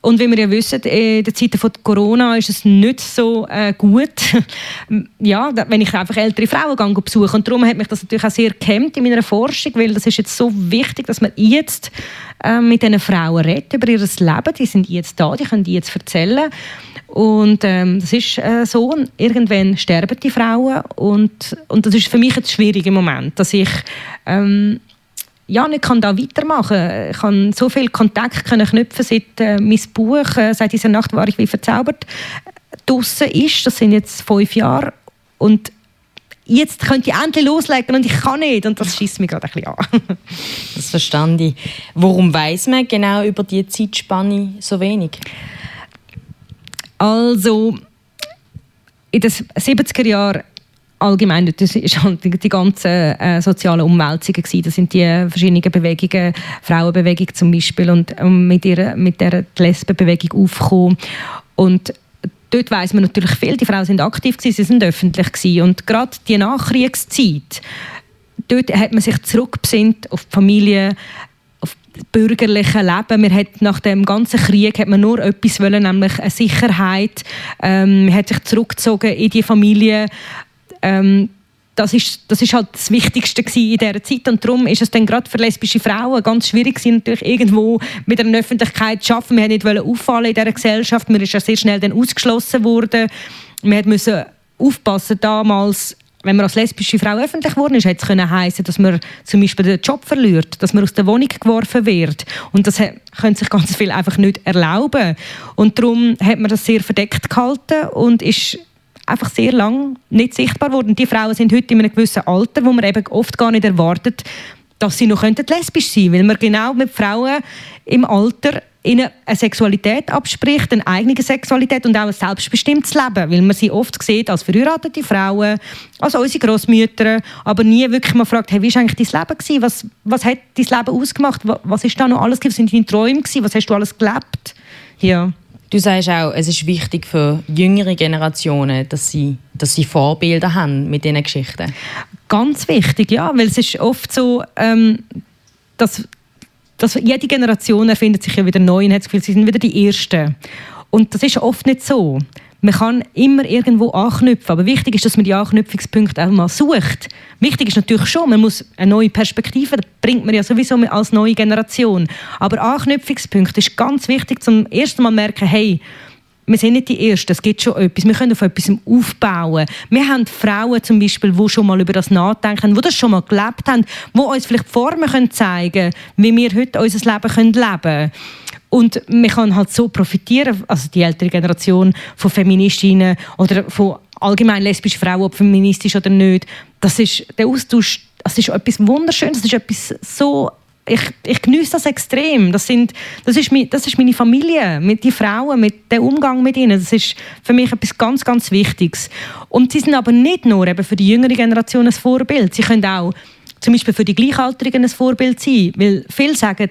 S4: und wie wir ja wissen, in der Zeit von Corona ist es nicht so äh, gut, ja, wenn ich einfach ältere Frauen besuche. Und darum hat mich das natürlich auch sehr gehemmt in meiner Forschung, weil das ist jetzt so wichtig, dass man jetzt äh, mit diesen Frauen redet über ihr Leben. Die sind jetzt da, die können die jetzt erzählen. Und ähm, das ist äh, so, irgendwann sterben die Frauen und, und das ist für mich jetzt schwierig im Moment, dass ich ähm, ja, ich kann da weitermachen. Ich kann so viel Kontakt können knüpfen, seit äh, mein Buch, äh, seit dieser Nacht war ich wie verzaubert, draussen ist. Das sind jetzt fünf Jahre. Und jetzt könnte ich endlich loslegen und ich kann nicht. Und das schießt mich gerade ein bisschen an.
S3: Das verstand ich. Warum weiß man genau über die Zeitspanne so wenig?
S4: Also, in den 70er Jahren allgemein, das ist halt die, ganzen äh, sozialen Umwälzungen gewesen. Das sind die verschiedenen Bewegungen, Frauenbewegung zum Beispiel und ähm, mit, ihrer, mit der Lesbenbewegung aufgekommen. Und dort weiß man natürlich viel, die Frauen sind aktiv gewesen, sie sind öffentlich gewesen. und gerade die Nachkriegszeit, dort hat man sich zurückbesinnt auf die Familie, auf das bürgerliche Leben. Man hat nach dem ganzen Krieg hat man nur etwas wollen, nämlich eine Sicherheit. Ähm, man hat sich zurückgezogen in die Familie. Ähm, das ist, das ist halt das Wichtigste in dieser Zeit und darum ist es dann gerade für lesbische Frauen ganz schwierig gewesen, natürlich irgendwo mit einer Öffentlichkeit zu arbeiten. Wir wollten nicht auffallen in dieser Gesellschaft, man ist ja sehr schnell dann ausgeschlossen worden. Wir mussten aufpassen damals wenn man als lesbische Frau öffentlich geworden ist, hätte es heißen, dass man zum Beispiel den Job verliert, dass man aus der Wohnung geworfen wird. Und das können sich ganz viele einfach nicht erlauben. Und darum hat man das sehr verdeckt gehalten und ist einfach sehr lang nicht sichtbar geworden. Die Frauen sind heute in einem gewissen Alter, wo man eben oft gar nicht erwartet, dass sie noch lesbisch sein könnten, weil man genau mit Frauen im Alter ihnen eine Sexualität abspricht, eine eigene Sexualität und auch ein selbstbestimmtes Leben, weil man sie oft sieht als verheiratete Frauen, als unsere Großmütter, aber nie wirklich mal fragt, hey, wie war eigentlich dein Leben gewesen? Was, was hat dein Leben ausgemacht? Was, was ist da noch alles gewesen? Was sind deine Träume gewesen? Was hast du alles gelebt? Ja.
S3: Du sagst auch, es ist wichtig für jüngere Generationen, dass sie, dass sie Vorbilder haben mit diesen Geschichten.
S4: Ganz wichtig, ja, weil es ist oft so, ähm, dass, dass jede Generation erfindet sich ja wieder neu und hat das Gefühl, sie sind wieder die Ersten. Und das ist oft nicht so. Man kann immer irgendwo anknüpfen, aber wichtig ist, dass man die Anknüpfungspunkte auch mal sucht. Wichtig ist natürlich schon, man muss eine neue Perspektive, das bringt man ja sowieso als neue Generation. Aber Anknüpfungspunkte ist ganz wichtig, zum ersten Mal merken, hey, wir sind nicht die Ersten, es gibt schon etwas, wir können auf etwas aufbauen. Wir haben Frauen zum Beispiel, die schon mal über das nachdenken, die das schon mal gelebt haben, die uns vielleicht Formen zeigen können, wie wir heute unser Leben leben können. Und man kann halt so profitieren, also die ältere Generation von Feministinnen oder von allgemein lesbischen Frauen, ob feministisch oder nicht. Das ist der Austausch, das ist etwas Wunderschönes, das ist etwas so ich, ich genieße das extrem. Das, sind, das, ist, mi- das ist meine Familie, mit die Frauen, mit dem Umgang mit ihnen. Das ist für mich etwas ganz, ganz Wichtiges. Und sie sind aber nicht nur eben für die jüngere Generation ein Vorbild. Sie können auch zum Beispiel für die Gleichaltrigen ein Vorbild sein. Weil viele sagen,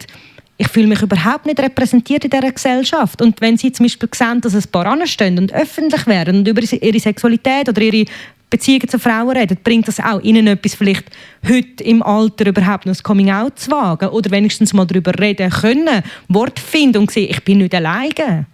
S4: ich fühle mich überhaupt nicht repräsentiert in dieser Gesellschaft. Und wenn sie zum Beispiel sehen, dass ein paar anstehen und öffentlich werden und über ihre Sexualität oder ihre Beziehungen zu Frauen reden, bringt das auch ihnen etwas, vielleicht heute im Alter überhaupt noch das Coming-out zu wagen oder wenigstens mal darüber reden können, Wort finden und sehen, ich bin nicht alleine.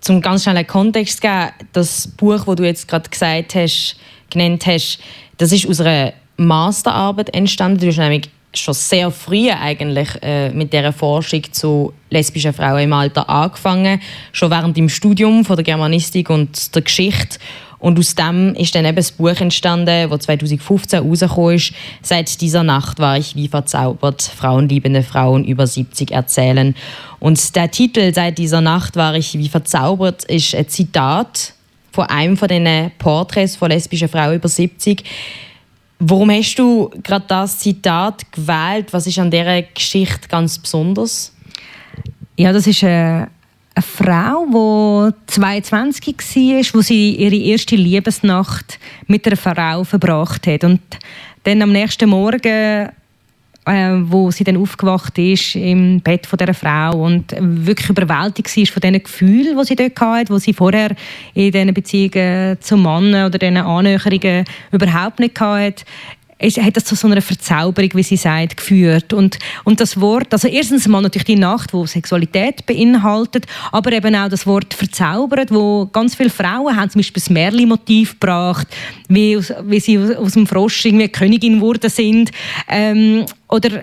S3: Zum ganz schnell einen Kontext zu geben, das Buch, das du jetzt gerade gesagt hast, genannt hast, das ist aus einer Masterarbeit entstanden. Du hast nämlich schon sehr früh eigentlich äh, mit der Forschung zu lesbischen Frauen im Alter angefangen, schon während dem Studium von der Germanistik und der Geschichte. Und aus dem ist dann eben das Buch entstanden, das 2015 rausgekommen ist. Seit dieser Nacht war ich wie verzaubert. Frauenliebende Frauen über 70 erzählen. Und der Titel Seit dieser Nacht war ich wie verzaubert ist ein Zitat von einem von diesen Porträts von lesbischen Frauen über 70. Warum hast du gerade das Zitat gewählt? Was ist an dieser Geschichte ganz besonders?
S4: Ja, das ist eine, eine Frau, die 22 war, wo sie ihre erste Liebesnacht mit einer Frau verbracht hat. Und dann am nächsten Morgen, äh, wo sie dann aufgewacht ist im Bett von dieser Frau und wirklich überwältigt war von diesen Gefühlen, die sie dort hatte, die sie vorher in diesen Beziehungen zum Mann oder diesen Annäherungen überhaupt nicht hatte, es hat das zu so einer Verzauberung, wie sie sagt, geführt. Und, und das Wort, also erstens mal natürlich die Nacht, wo Sexualität beinhaltet, aber eben auch das Wort verzaubert, wo ganz viele Frauen haben zum Beispiel das Merli-Motiv gebracht, wie, wie sie aus, aus dem Frosch irgendwie Königin geworden sind. Ähm, oder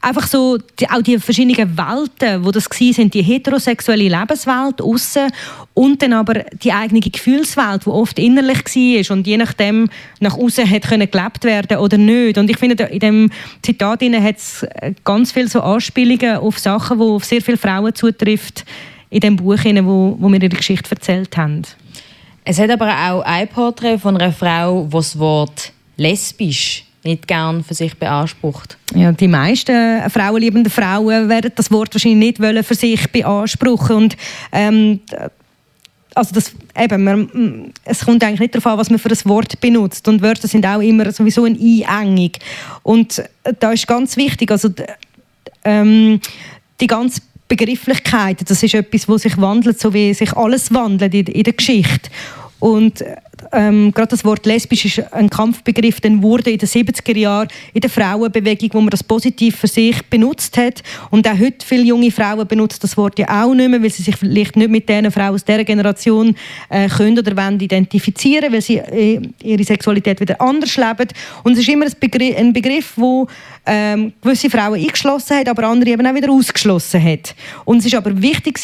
S4: einfach so die, auch die verschiedenen Welten, wo das waren, sind die heterosexuelle Lebenswelt außen und dann aber die eigene Gefühlswelt, die oft innerlich war und je nachdem nach außen hat können gelebt werden oder nicht. Und ich finde, in dem Zitat hat es ganz viele so Anspielungen auf Sachen, die auf sehr viele Frauen zutrifft in dem Buch, wo, wo mir ihre Geschichte erzählt haben.
S3: Es hat aber auch ein Porträt von einer Frau, die das Wort lesbisch nicht gern für sich beansprucht.
S4: Ja, die meisten frauenliebenden Frauen werden das Wort wahrscheinlich nicht wollen für sich beanspruchen. Und ähm, also das, eben, man, es kommt eigentlich nicht darauf an, was man für ein Wort benutzt. Und Wörter sind auch immer sowieso eine Einengung und da ist ganz wichtig, also ähm, die ganze Begrifflichkeit, das ist etwas, wo sich wandelt, so wie sich alles wandelt in, in der Geschichte. Und ähm, gerade das Wort lesbisch ist ein Kampfbegriff, der wurde in den 70er Jahren in der Frauenbewegung, wo man das positiv für sich benutzt hat. Und auch heute viele junge Frauen benutzen das Wort ja auch nicht mehr, weil sie sich vielleicht nicht mit den Frauen aus dieser Generation äh, können oder wollen identifizieren, weil sie äh, ihre Sexualität wieder anders leben. Und es ist immer ein Begriff, ein Begriff wo ähm, gewisse Frauen eingeschlossen hat, aber andere eben auch wieder ausgeschlossen hat. Und es ist aber wichtig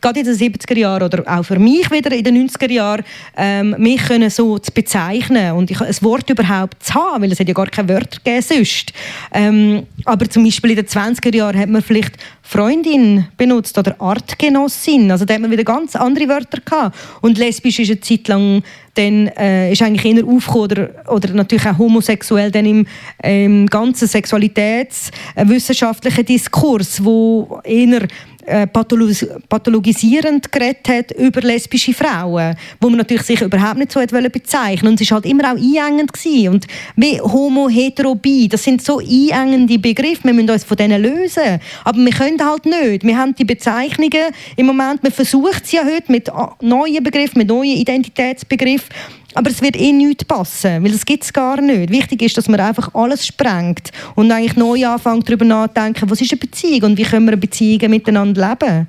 S4: gerade in den 70er Jahren oder auch für mich wieder in den 90er Jahren, ähm, mich können so zu bezeichnen und ich, ein Wort überhaupt zu haben, weil es hat ja gar keine Wörter gegeben sonst. Ähm, aber zum Beispiel in den 20er Jahren hat man vielleicht Freundin benutzt oder Artgenossin, also da hat man wieder ganz andere Wörter gehabt. Und lesbisch ist eine Zeit lang dann äh, ist eigentlich eher aufgekommen oder, oder natürlich auch homosexuell dann im, im ganzen sexualitätswissenschaftlichen Diskurs, wo eher äh, pathologis pathologisierend geredet hat über lesbische Frauen, wo man natürlich sich überhaupt nicht so hat bezeichnen und es war halt immer auch einengend gewesen. und wie homo, hetero, bi, das sind so einengende Begriffe, wir müssen uns von denen lösen, aber wir können halt nicht, wir haben die Bezeichnungen im Moment, man versucht es ja heute mit neuen Begriffen, mit neuen Identitätsbegriffen aber es wird eh nichts passen, weil das gibt es gar nicht. Wichtig ist, dass man einfach alles sprengt und eigentlich neu anfängt, darüber nachzudenken, was ist eine Beziehung und wie können wir Beziehungen miteinander leben.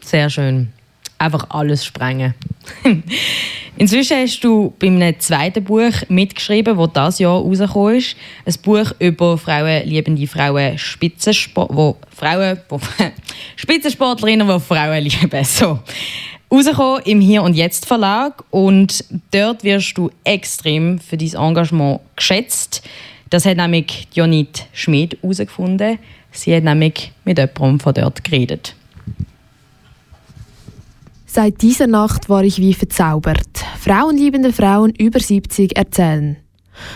S3: Sehr schön. Einfach alles sprengen. Inzwischen hast du bei einem zweiten Buch mitgeschrieben, das dieses Jahr rausgekommen ist. Ein Buch über Frauen, liebende Frauen, Spitzensport, wo Frauen, wo Spitzensportlerinnen, die Frauen lieben. So rausgekommen im Hier und Jetzt Verlag und dort wirst du extrem für dein Engagement geschätzt. Das hat nämlich Jonit Schmid herausgefunden. Sie hat nämlich mit jemandem von dort geredet.
S5: Seit dieser Nacht war ich wie verzaubert. Frauenliebende Frauen über 70 erzählen.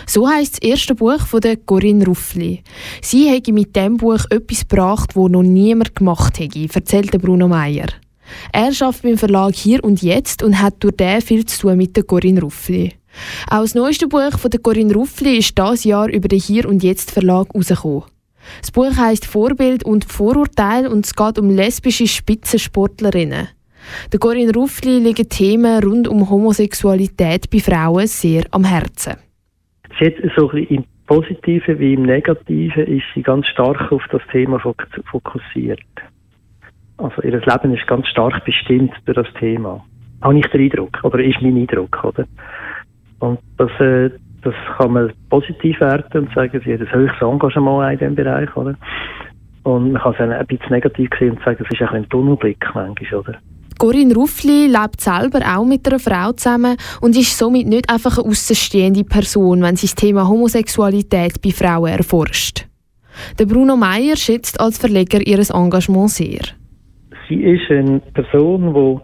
S5: So heißt das erste Buch von der Corinne Ruffli. Sie hätte mit dem Buch etwas gebracht, wo noch niemand gemacht hätte, erzählte Bruno Meyer. Er arbeitet beim Verlag Hier und Jetzt und hat durch den viel zu tun mit der Corinne Ruffli. Auch das neueste Buch von der Corinne Ruffli ist dieses Jahr über den Hier und Jetzt Verlag herausgekommen. Das Buch heißt Vorbild und Vorurteil und es geht um lesbische Spitzensportlerinnen. Der Corinne Ruffli liegen Themen rund um Homosexualität bei Frauen sehr am Herzen.
S8: Sie hat so ein bisschen im Positiven wie im Negativen ist sie ganz stark auf das Thema fokussiert. Also ihr Leben ist ganz stark bestimmt durch das Thema. Habe ich den Eindruck, oder ist mein Eindruck, oder? Und das, äh, das kann man positiv werten und sagen, sie hat ein höchstes Engagement in diesem Bereich, oder? Und man kann es ein bisschen negativ sehen und sagen, es ist ein Tunnelblick manchmal, oder?
S5: Corinne Ruffli lebt selber auch mit einer Frau zusammen und ist somit nicht einfach eine außenstehende Person, wenn sie das Thema Homosexualität bei Frauen erforscht. Der Bruno Meyer schätzt als Verleger ihr Engagement sehr
S8: sie ist eine Person, wo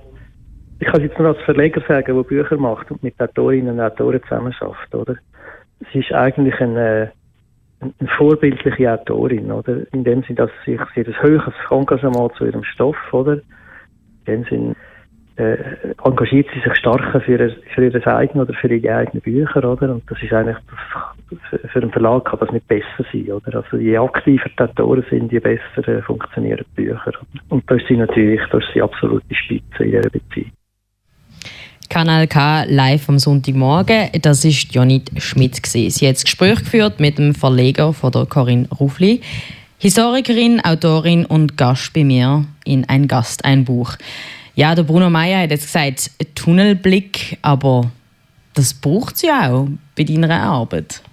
S8: ich kann es jetzt nur als Verleger sagen, die Bücher macht und mit Autorinnen und Autoren zusammenarbeitet, oder? Sie ist eigentlich eine, eine vorbildliche Autorin, oder? In dem Sinne, dass sie, sie ein höheres Engagement zu ihrem Stoff, oder? In dem Sinne, äh, engagiert sie sich stark für, ihr, für ihre eigenen oder für ihre eigenen Bücher, oder? Und das ist eigentlich, das, für einen Verlag kann das nicht besser sein, oder? Also je aktiver die Autoren sind, je besser äh, funktionieren die Bücher. Und da ist sie natürlich, da ist sie absolut die Spitze in ihrer Beziehung.
S3: Kanal K live am Sonntagmorgen. Das ist Jonit Schmidt. Sie hat das Gespräch geführt mit dem Verleger von der Corinne Rufli. Historikerin, Autorin und Gast bei mir in Ein Gast, ein Buch. Ja, der Bruno Meyer hat jetzt gesagt, Tunnelblick, aber das braucht es ja auch bei deiner Arbeit.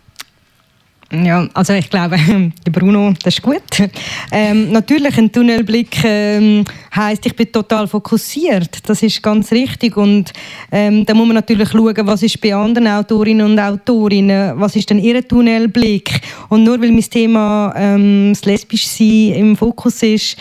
S4: Ja, also ich glaube, Bruno, das ist gut. Ähm, natürlich, ein Tunnelblick ähm, heißt, ich bin total fokussiert. Das ist ganz richtig. Und ähm, da muss man natürlich schauen, was ist bei anderen Autorinnen und Autorinnen, was ist denn ihr Tunnelblick. Und nur weil mein Thema ähm, das Lesbischsein im Fokus ist,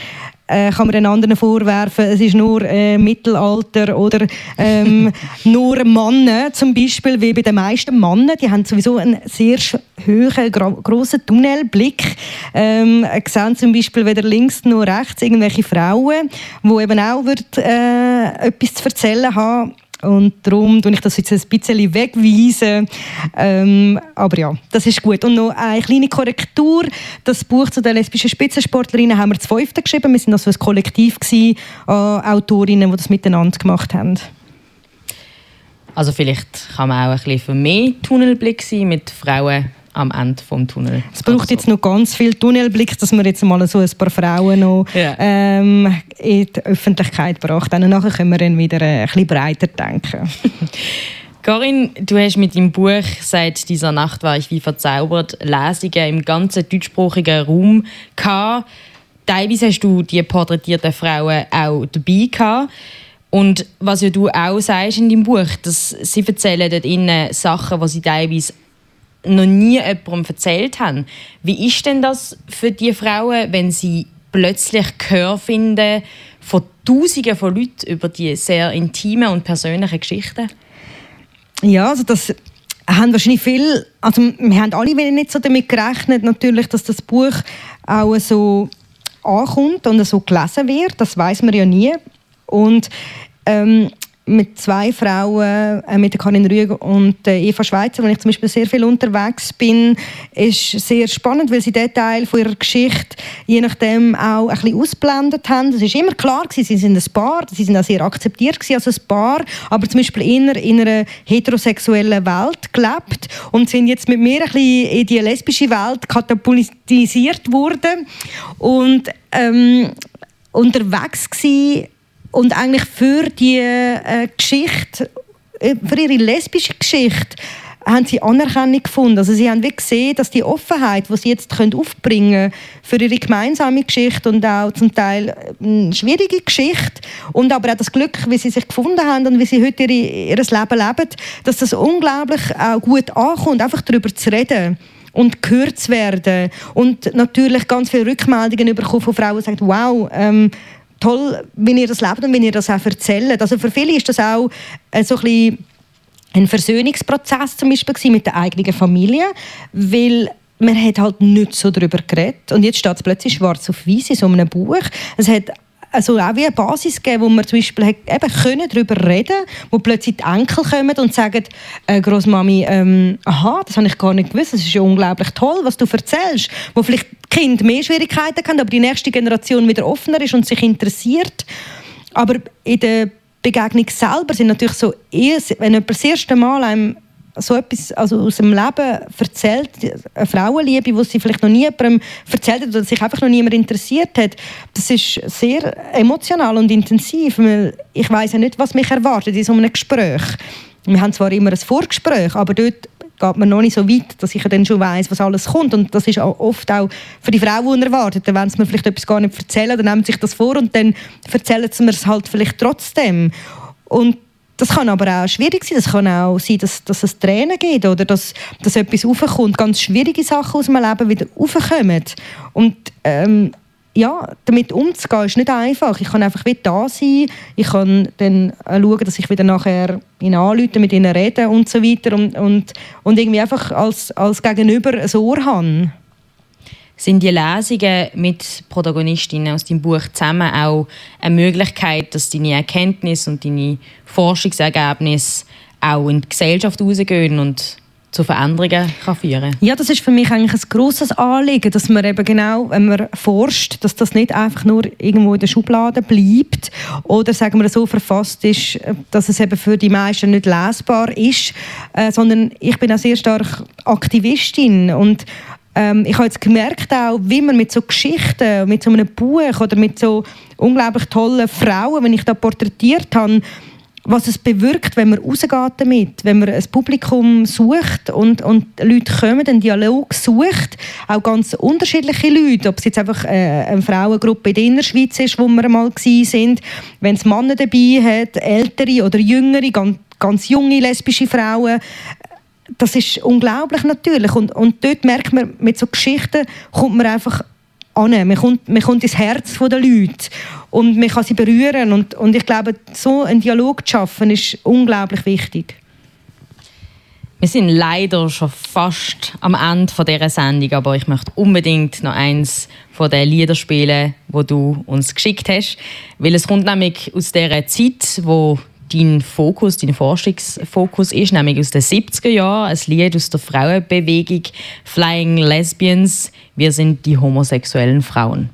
S4: äh, kann man den anderen vorwerfen, es ist nur äh, Mittelalter oder ähm, nur Männer zum Beispiel, wie bei den meisten Männern, die haben sowieso einen sehr hohen, grossen Tunnelblick. Ähm, sehen zum Beispiel weder links noch rechts irgendwelche Frauen, die eben auch wird, äh, etwas zu erzählen haben und darum tue ich das jetzt ein bisschen wegweisen. Ähm, aber ja, das ist gut. Und noch eine kleine Korrektur. Das Buch zu den lesbischen Spitzensportlerinnen haben wir zu fünften geschrieben. Wir sind also ein Kollektiv gewesen, äh, Autorinnen, die das miteinander gemacht haben.
S3: Also vielleicht kann man auch ein bisschen für mehr Tunnelblick sein mit Frauen am Ende des Tunnels.
S4: Es braucht so. jetzt noch ganz viel Tunnelblick, dass wir jetzt mal so ein paar Frauen noch ja. ähm, in die Öffentlichkeit brachten. Und nachher können wir dann wieder ein bisschen breiter denken.
S3: Karin, du hast mit deinem Buch «Seit dieser Nacht war ich wie verzaubert» Lesungen im ganzen deutschsprachigen Raum gehabt. teilweise hast du die porträtierten Frauen auch dabei gehabt. Und was ja du auch sagst in deinem Buch, dass sie erzählen dort innen Sachen, die sie teilweise noch nie jemandem erzählt haben. Wie ist denn das für die Frauen, wenn sie plötzlich Gehör finden von Tausenden von Leuten über die sehr intimen und persönlichen Geschichten?
S4: Ja, also das haben wahrscheinlich viel, also wir haben alle nicht so damit gerechnet, natürlich, dass das Buch auch so ankommt und so gelesen wird. Das weiß man ja nie. Und ähm, mit zwei Frauen, äh, mit Karin Rüger und der Eva Schweizer, wo ich zum Beispiel sehr viel unterwegs bin, ist sehr spannend, weil sie den Teil von ihrer Geschichte je nachdem auch ein bisschen ausblendet haben. Das ist immer klar gewesen, sie sind ein Paar, sie sind auch sehr akzeptiert gewesen als ein Paar, aber zum Beispiel inner in einer heterosexuellen Welt gelebt und sind jetzt mit mir ein bisschen in die lesbische Welt katapultisiert worden und ähm, unterwegs gewesen und eigentlich für die äh, Geschichte, äh, für ihre lesbische Geschichte, haben sie Anerkennung gefunden. Also sie haben wie gesehen, dass die Offenheit, die sie jetzt können aufbringen können für ihre gemeinsame Geschichte und auch zum Teil äh, eine schwierige Geschichte und aber auch das Glück, wie sie sich gefunden haben und wie sie heute ihre, ihr Leben leben, dass das unglaublich auch gut ankommt, einfach darüber zu reden und gehört zu werden und natürlich ganz viele Rückmeldungen bekommen von Frauen, die sagen, wow, ähm, toll, wie ihr das lebt und wie ihr das auch erzählt. Also für viele ist das auch äh, so ein bisschen ein Versöhnungsprozess zum Beispiel mit der eigenen Familie, weil man hat halt nicht so darüber geredet und jetzt steht es plötzlich schwarz auf weiß in so einem Buch. Es hat also auch wie eine Basis gegeben, wo man zum Beispiel eben können darüber reden wo plötzlich die Enkel kommen und sagen, äh, Großmami, ähm, aha, das habe ich gar nicht gewusst, das ist ja unglaublich toll, was du erzählst, wo vielleicht Kinder mehr Schwierigkeiten haben, aber die nächste Generation wieder offener ist und sich interessiert. Aber in der Begegnung selber sind natürlich so, wenn jemand das erste Mal einem so etwas also aus dem Leben erzählt, eine Frauenliebe, die sie vielleicht noch nie jemandem erzählt hat oder sich einfach noch niemand interessiert hat, das ist sehr emotional und intensiv, weil ich weiß ja nicht, was mich erwartet in so einem Gespräch. Wir haben zwar immer ein Vorgespräch, aber dort geht man noch nicht so weit, dass ich dann schon weiß, was alles kommt. Und das ist auch oft auch für die Frauen unerwartet. Wenn sie mir vielleicht etwas gar nicht erzählen, dann nehmen sie sich das vor und dann erzählen sie mir es halt vielleicht trotzdem. Und das kann aber auch schwierig sein. Das kann auch sein, dass, dass es Tränen gibt oder dass, dass etwas raufkommt. Ganz schwierige Sachen aus meinem Leben wieder raufkommen. Und ähm, ja, damit umzugehen, ist nicht einfach. Ich kann einfach wieder da sein. Ich kann dann schauen, dass ich wieder nachher ihn anrufe, mit ihnen reden und so weiter. Und, und, und irgendwie einfach als, als Gegenüber ein Ohr haben
S3: sind die Lesungen mit Protagonistinnen aus deinem Buch zusammen auch eine Möglichkeit, dass deine Erkenntnisse und deine Forschungsergebnisse auch in die Gesellschaft rausgehen und zu Veränderungen kann führen?
S4: Ja, das ist für mich eigentlich ein grosses Anliegen, dass man eben genau, wenn man forscht, dass das nicht einfach nur irgendwo in der Schublade bleibt oder sagen wir so verfasst ist, dass es eben für die meisten nicht lesbar ist, äh, sondern ich bin auch sehr stark Aktivistin und ähm, ich habe jetzt gemerkt auch, wie man mit so Geschichten, mit so einem Buch oder mit so unglaublich tollen Frauen, wenn ich da porträtiert habe, was es bewirkt, wenn man rausgeht damit, wenn man ein Publikum sucht und, und Leute kommen, einen Dialog sucht, auch ganz unterschiedliche Leute, ob es jetzt einfach äh, eine Frauengruppe in der Innerschweiz ist, wo wir mal sind, wenn es Männer dabei hat, ältere oder jüngere, ganz, ganz junge lesbische Frauen, das ist unglaublich natürlich. Und, und dort merkt man, mit so Geschichten kommt man einfach an. Man kommt, man kommt ins Herz der Leute und man kann sie berühren. Und, und ich glaube, so einen Dialog zu schaffen, ist unglaublich wichtig.
S3: Wir sind leider schon fast am Ende dieser Sendung, aber ich möchte unbedingt noch eins von den Liedern spielen, wo du uns geschickt hast, weil es kommt nämlich aus der Zeit, wo dein Fokus, dein Forschungsfokus ist, nämlich aus den 70er Jahren, ein Lied aus der Frauenbewegung Flying Lesbians, wir sind die homosexuellen Frauen.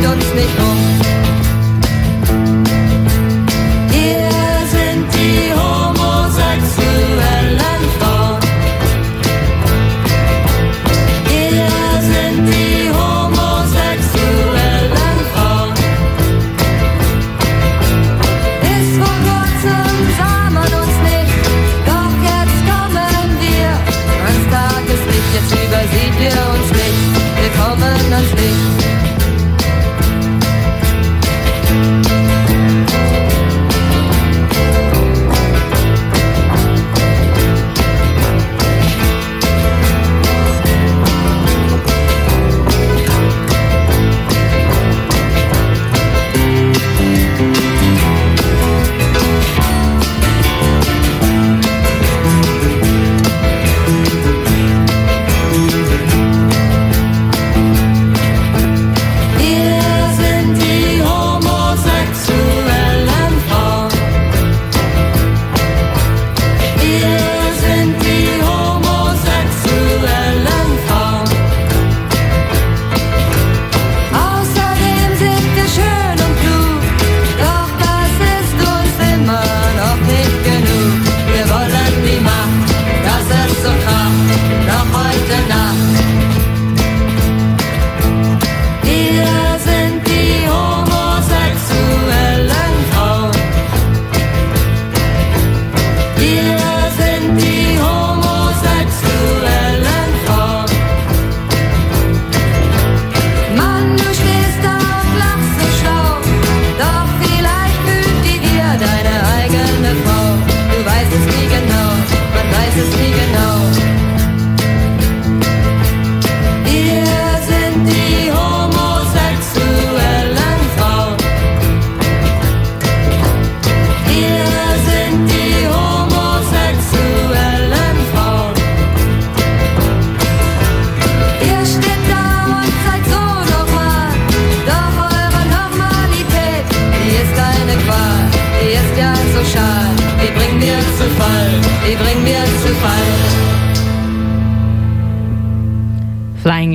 S7: Ihr
S9: kriegt uns nicht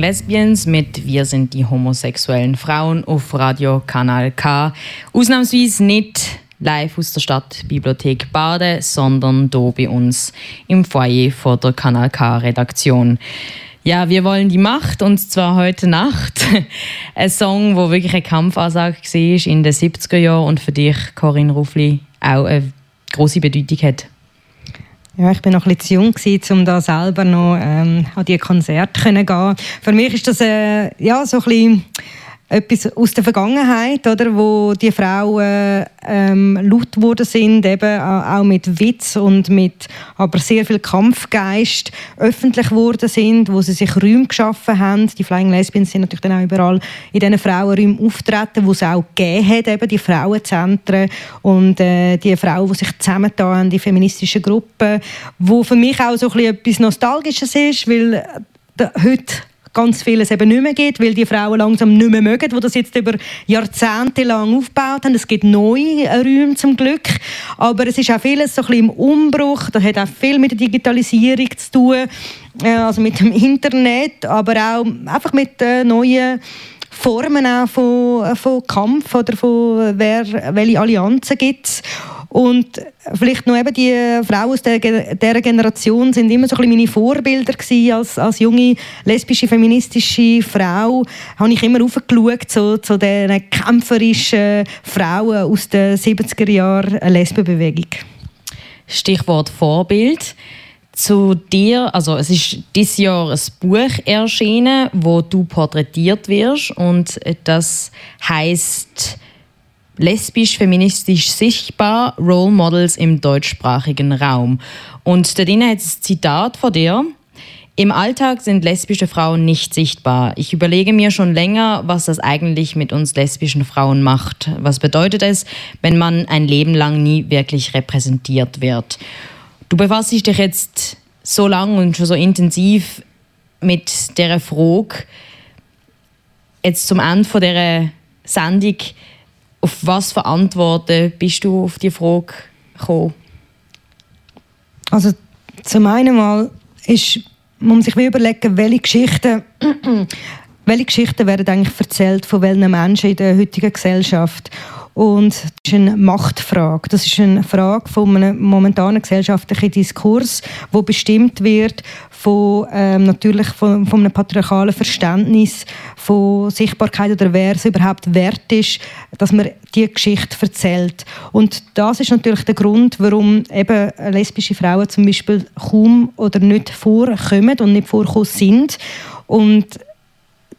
S3: Flying Lesbians mit Wir sind die homosexuellen Frauen auf Radio Kanal K. Ausnahmsweise nicht live aus der Stadtbibliothek Baden, sondern hier bei uns im Foyer vor der Kanal K Redaktion. Ja, wir wollen die Macht und zwar heute Nacht. Ein Song, wo wirklich eine Kampfansage war in den 70er Jahren und für dich, Corinne Ruffli, auch eine große Bedeutung hat.
S4: Ja, ich bin noch ein bisschen zu jung, um da selber noch ähm, an die Konzerte zu gehen. Für mich ist das äh, ja, so ein bisschen etwas aus der Vergangenheit, oder, wo die Frauen ähm, laut geworden sind, eben auch mit Witz und mit aber sehr viel Kampfgeist öffentlich geworden sind, wo sie sich Räume geschaffen haben. Die Flying Lesbians sind natürlich dann auch überall in diesen Frauenräumen auftreten, wo es auch gegeben hat, eben die Frauenzentren und äh, die Frauen, die sich zusammengetan haben, die feministischen Gruppen, wo für mich auch so ein bisschen etwas Nostalgisches ist, weil äh, heute ganz vieles eben nicht mehr gibt, weil die Frauen langsam nicht mehr mögen, die das jetzt über Jahrzehnte lang aufgebaut haben. Es gibt neue Räume zum Glück, aber es ist auch vieles so ein bisschen im Umbruch. Das hat auch viel mit der Digitalisierung zu tun, äh, also mit dem Internet, aber auch einfach mit äh, neuen Formen auch von, von Kampf oder von wer, welche Allianzen gibt es. Und vielleicht noch eben die Frauen aus der, dieser Generation sind immer so ein bisschen meine Vorbilder gewesen. Als, als junge lesbische, feministische Frau habe ich immer aufgeschaut zu, zu diesen kämpferischen Frauen aus den 70er Jahren Lesbenbewegung.
S3: Stichwort Vorbild. Zu dir, also es ist dieses Jahr ein Buch erschienen, wo du porträtiert wirst und das heißt lesbisch-feministisch sichtbar Role Models im deutschsprachigen Raum. Und da drin hat es ein Zitat von dir. Im Alltag sind lesbische Frauen nicht sichtbar. Ich überlege mir schon länger, was das eigentlich mit uns lesbischen Frauen macht. Was bedeutet es, wenn man ein Leben lang nie wirklich repräsentiert wird? Du befasst dich jetzt so lange und schon so intensiv mit dieser Frage. Jetzt zum Ende von dieser Sendung, auf was für Antworten bist du auf die Frage gekommen?
S4: Also zum einen mal ist, muss man sich überlegen, welche Geschichten, welche Geschichten werden eigentlich erzählt von welchen Menschen in der heutigen Gesellschaft. Und das ist eine Machtfrage. Das ist eine Frage von einem momentanen gesellschaftlichen Diskurs, wo bestimmt wird von ähm, natürlich von, von einem patriarchalen Verständnis von Sichtbarkeit oder wer es überhaupt wert ist, dass man die Geschichte erzählt. Und das ist natürlich der Grund, warum eben lesbische Frauen zum Beispiel kaum oder nicht vorkommen und nicht vorkommen sind. Und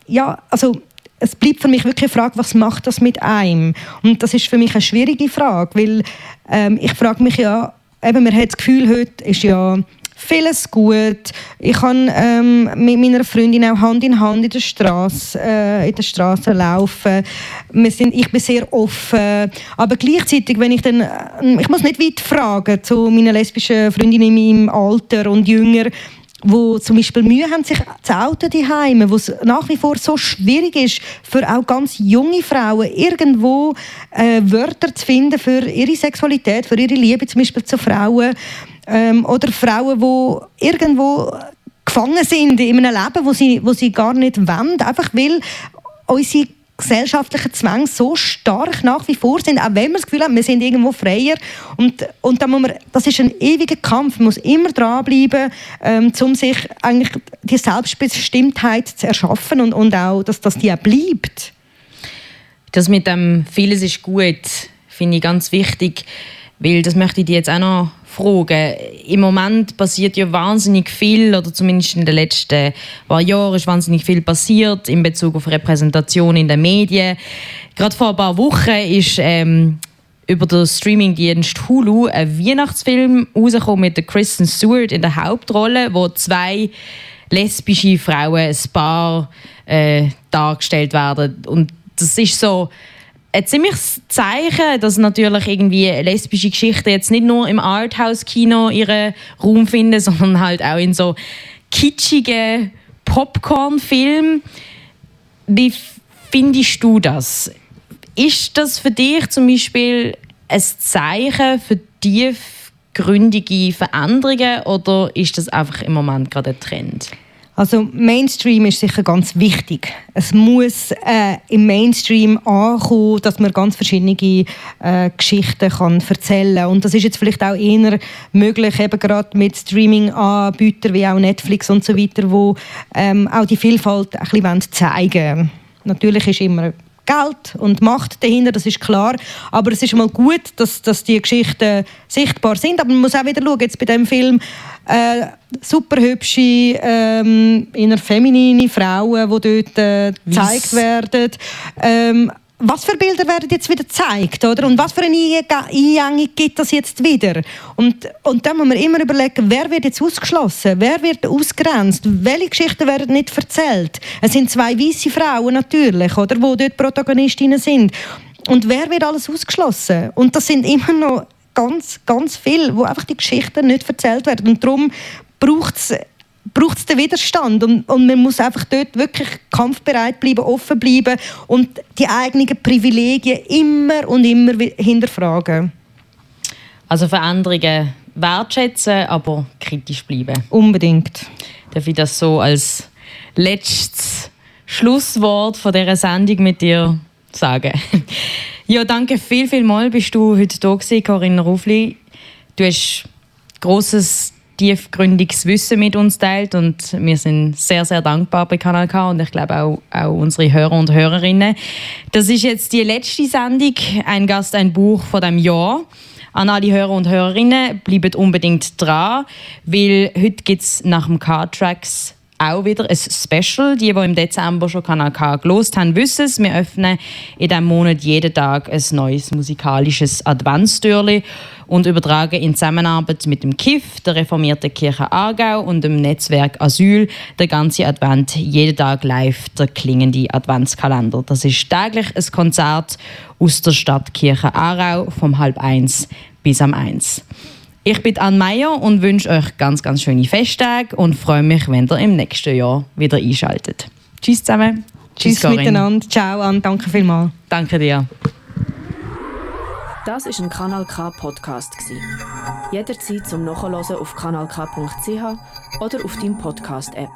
S4: ja, also es bleibt für mich wirklich eine Frage, was macht das mit einem? Und das ist für mich eine schwierige Frage, weil ähm, ich frage mich ja, eben, man hat das Gefühl, heute ist ja vieles gut. Ich kann ähm, mit meiner Freundin auch Hand in Hand in der Straße äh, in der Straße laufen. Wir sind, ich bin sehr offen, aber gleichzeitig, wenn ich dann, äh, ich muss nicht weit fragen zu meinen lesbischen Freundinnen in meinem Alter und jünger, wo zum Beispiel Mühe haben, sich zu outen daheim, wo es nach wie vor so schwierig ist, für auch ganz junge Frauen irgendwo äh, Wörter zu finden für ihre Sexualität, für ihre Liebe zum Beispiel zu Frauen ähm, oder Frauen, die irgendwo gefangen sind in einem Leben, wo sie, wo sie gar nicht wollen, einfach weil unsere gesellschaftlichen Zwänge so stark nach wie vor sind, auch wenn wir das Gefühl haben, wir sind irgendwo freier. Und, und dann muss man, das ist ein ewiger Kampf, man muss immer dranbleiben, ähm, um sich eigentlich die Selbstbestimmtheit zu erschaffen und, und auch, dass, dass die auch bleibt.
S3: Das mit dem «Vieles ist gut» finde ich ganz wichtig, weil das möchte ich dir jetzt auch noch fragen. Im Moment passiert ja wahnsinnig viel, oder zumindest in den letzten paar Jahren ist wahnsinnig viel passiert in Bezug auf Repräsentation in den Medien. Gerade vor ein paar Wochen ist ähm, über den Streamingdienst Hulu ein Weihnachtsfilm rausgekommen mit der Kristen Stewart in der Hauptrolle, wo zwei lesbische Frauen, ein Paar, äh, dargestellt werden. Und das ist so ein ziemliches Zeichen, dass natürlich irgendwie lesbische Geschichten jetzt nicht nur im Arthouse-Kino ihren Raum finden, sondern halt auch in so kitschigen Popcorn-Filmen. Wie findest du das? Ist das für dich zum Beispiel ein Zeichen für tiefgründige Veränderungen oder ist das einfach im Moment gerade ein Trend?
S4: Also Mainstream ist sicher ganz wichtig. Es muss äh, im Mainstream ankommen, dass man ganz verschiedene äh, Geschichten kann erzählen. Und das ist jetzt vielleicht auch eher möglich, eben gerade mit Streaming-Anbietern wie auch Netflix und so weiter, wo ähm, auch die Vielfalt ein bisschen zeigen wollen. Natürlich ist immer Geld und Macht dahinter, das ist klar. Aber es ist mal gut, dass, dass die Geschichten sichtbar sind. Aber man muss auch wieder schauen, jetzt bei dem Film äh, super hübsche, ähm, eher feminine Frauen, die dort äh, gezeigt werden. Ähm, was für Bilder werden jetzt wieder gezeigt, oder? Und was für eine Einengung gibt das jetzt wieder? Und, und dann muss man immer überlegen, wer wird jetzt ausgeschlossen? Wer wird ausgrenzt? Welche Geschichten werden nicht erzählt? Es sind zwei weiße Frauen natürlich, oder? Wo dort Protagonistinnen sind. Und wer wird alles ausgeschlossen? Und das sind immer noch ganz, ganz viele, wo einfach die Geschichten nicht erzählt werden. Und darum braucht es braucht es den Widerstand und, und man muss einfach dort wirklich kampfbereit bleiben, offen bleiben und die eigenen Privilegien immer und immer hinterfragen.
S3: Also Veränderungen wertschätzen, aber kritisch bleiben.
S4: Unbedingt.
S3: Darf ich das so als letztes Schlusswort von dieser Sendung mit dir sagen? ja, danke viel, viel mal, bist du heute da gewesen, Corinna Rufli. Du hast großes tiefgründiges Wissen mit uns teilt und wir sind sehr, sehr dankbar bei Kanal K und ich glaube auch, auch unsere Hörer und Hörerinnen. Das ist jetzt die letzte Sendung, ein Gast, ein Buch von dem Jahr. An alle Hörer und Hörerinnen, bleibt unbedingt dran, weil heute gibt es nach dem K-Tracks auch wieder ein Special. Die, die im Dezember schon Kanal K gelost haben, wissen es. Wir öffnen in diesem Monat jeden Tag ein neues musikalisches Adventstürli und übertragen in Zusammenarbeit mit dem KIF, der Reformierten Kirche Aargau und dem Netzwerk Asyl der ganze Advent jeden Tag live der klingende Adventskalender. Das ist täglich ein Konzert aus der Stadtkirche Aarau vom halb eins bis am eins. Ich bin Anne Meyer und wünsche euch ganz, ganz schöne Festtage und freue mich, wenn ihr im nächsten Jahr wieder einschaltet. Tschüss zusammen.
S4: Tschüss
S3: Corinne.
S4: miteinander. Ciao, Anne. Danke vielmals.
S3: Danke dir.
S1: Das ist ein Kanal K Podcast gsi. Jederzeit zum Nachhören auf kanalk.ch oder auf deinem Podcast App.